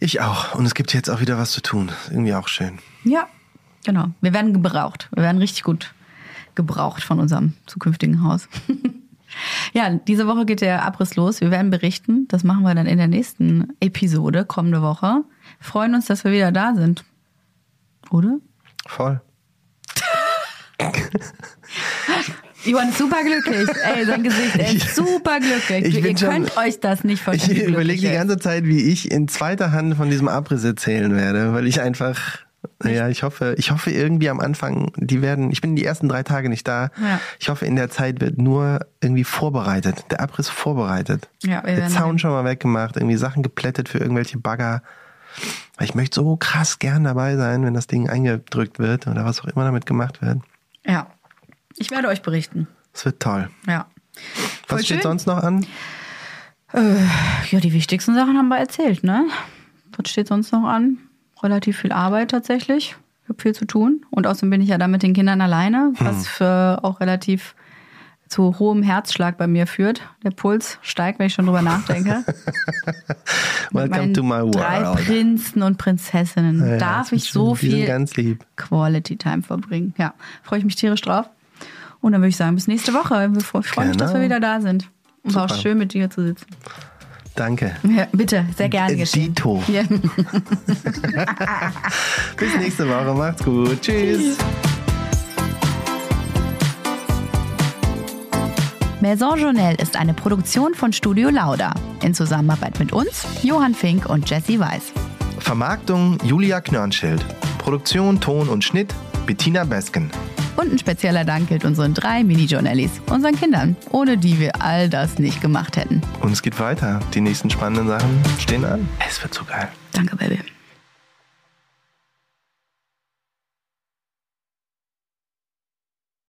S1: Ich auch. Und es gibt jetzt auch wieder was zu tun. Irgendwie auch schön.
S2: Ja, genau. Wir werden gebraucht. Wir werden richtig gut gebraucht von unserem zukünftigen Haus. ja, diese Woche geht der Abriss los. Wir werden berichten. Das machen wir dann in der nächsten Episode kommende Woche. Freuen uns, dass wir wieder da sind. Oder?
S1: Voll.
S2: Johann ist super glücklich. Ey, sein Gesicht, er ist super glücklich.
S1: Ich
S2: Ihr
S1: schon-
S2: könnt euch das nicht
S1: Ich
S2: vorstellen. glücklich
S1: überlege die ganze Zeit, wie ich in zweiter Hand von diesem Abriss erzählen werde, weil ich einfach, ja, ich hoffe, ich hoffe irgendwie am Anfang, die werden, ich bin die ersten drei Tage nicht da.
S2: Ja.
S1: Ich hoffe, in der Zeit wird nur irgendwie vorbereitet, der Abriss vorbereitet.
S2: Ja,
S1: der Zaun schon mal weggemacht, irgendwie Sachen geplättet für irgendwelche Bagger. Weil ich möchte so krass gern dabei sein, wenn das Ding eingedrückt wird oder was auch immer damit gemacht wird.
S2: Ja. Ich werde euch berichten.
S1: Es wird toll.
S2: Ja. Voll
S1: Was steht
S2: schön.
S1: sonst noch an?
S2: Ja, die wichtigsten Sachen haben wir erzählt, ne? Was steht sonst noch an? Relativ viel Arbeit tatsächlich. Ich habe viel zu tun. Und außerdem bin ich ja da mit den Kindern alleine,
S1: Hm.
S2: was für auch relativ zu hohem Herzschlag bei mir führt. Der Puls steigt, wenn ich schon drüber nachdenke.
S1: Welcome to my
S2: Drei
S1: world.
S2: Prinzen und Prinzessinnen.
S1: Ja,
S2: Darf ich so viel
S1: ganz lieb.
S2: Quality Time verbringen. Ja, freue ich mich tierisch drauf. Und dann würde ich sagen, bis nächste Woche. Ich freue mich, dass wir
S1: Genau.
S2: wieder da sind. Und war auch
S1: Super.
S2: schön, mit dir zu sitzen.
S1: Danke.
S2: Ja, bitte, sehr gerne geschehen.
S1: Dito.
S2: Ja.
S1: Bis nächste Woche. Macht's gut. Tschüss.
S2: Maison Journal ist eine Produktion von Studio Lauda. In Zusammenarbeit mit uns, Johann Fink und Jesse Weiß.
S1: Vermarktung Julia Knörnschild. Produktion, Ton und Schnitt Bettina Besken.
S2: Und ein spezieller Dank gilt unseren drei Mini-Journalies, unseren Kindern, ohne die wir all das nicht gemacht hätten.
S1: Und es geht weiter. Die nächsten spannenden Sachen stehen an. Es wird so geil.
S2: Danke, Baby.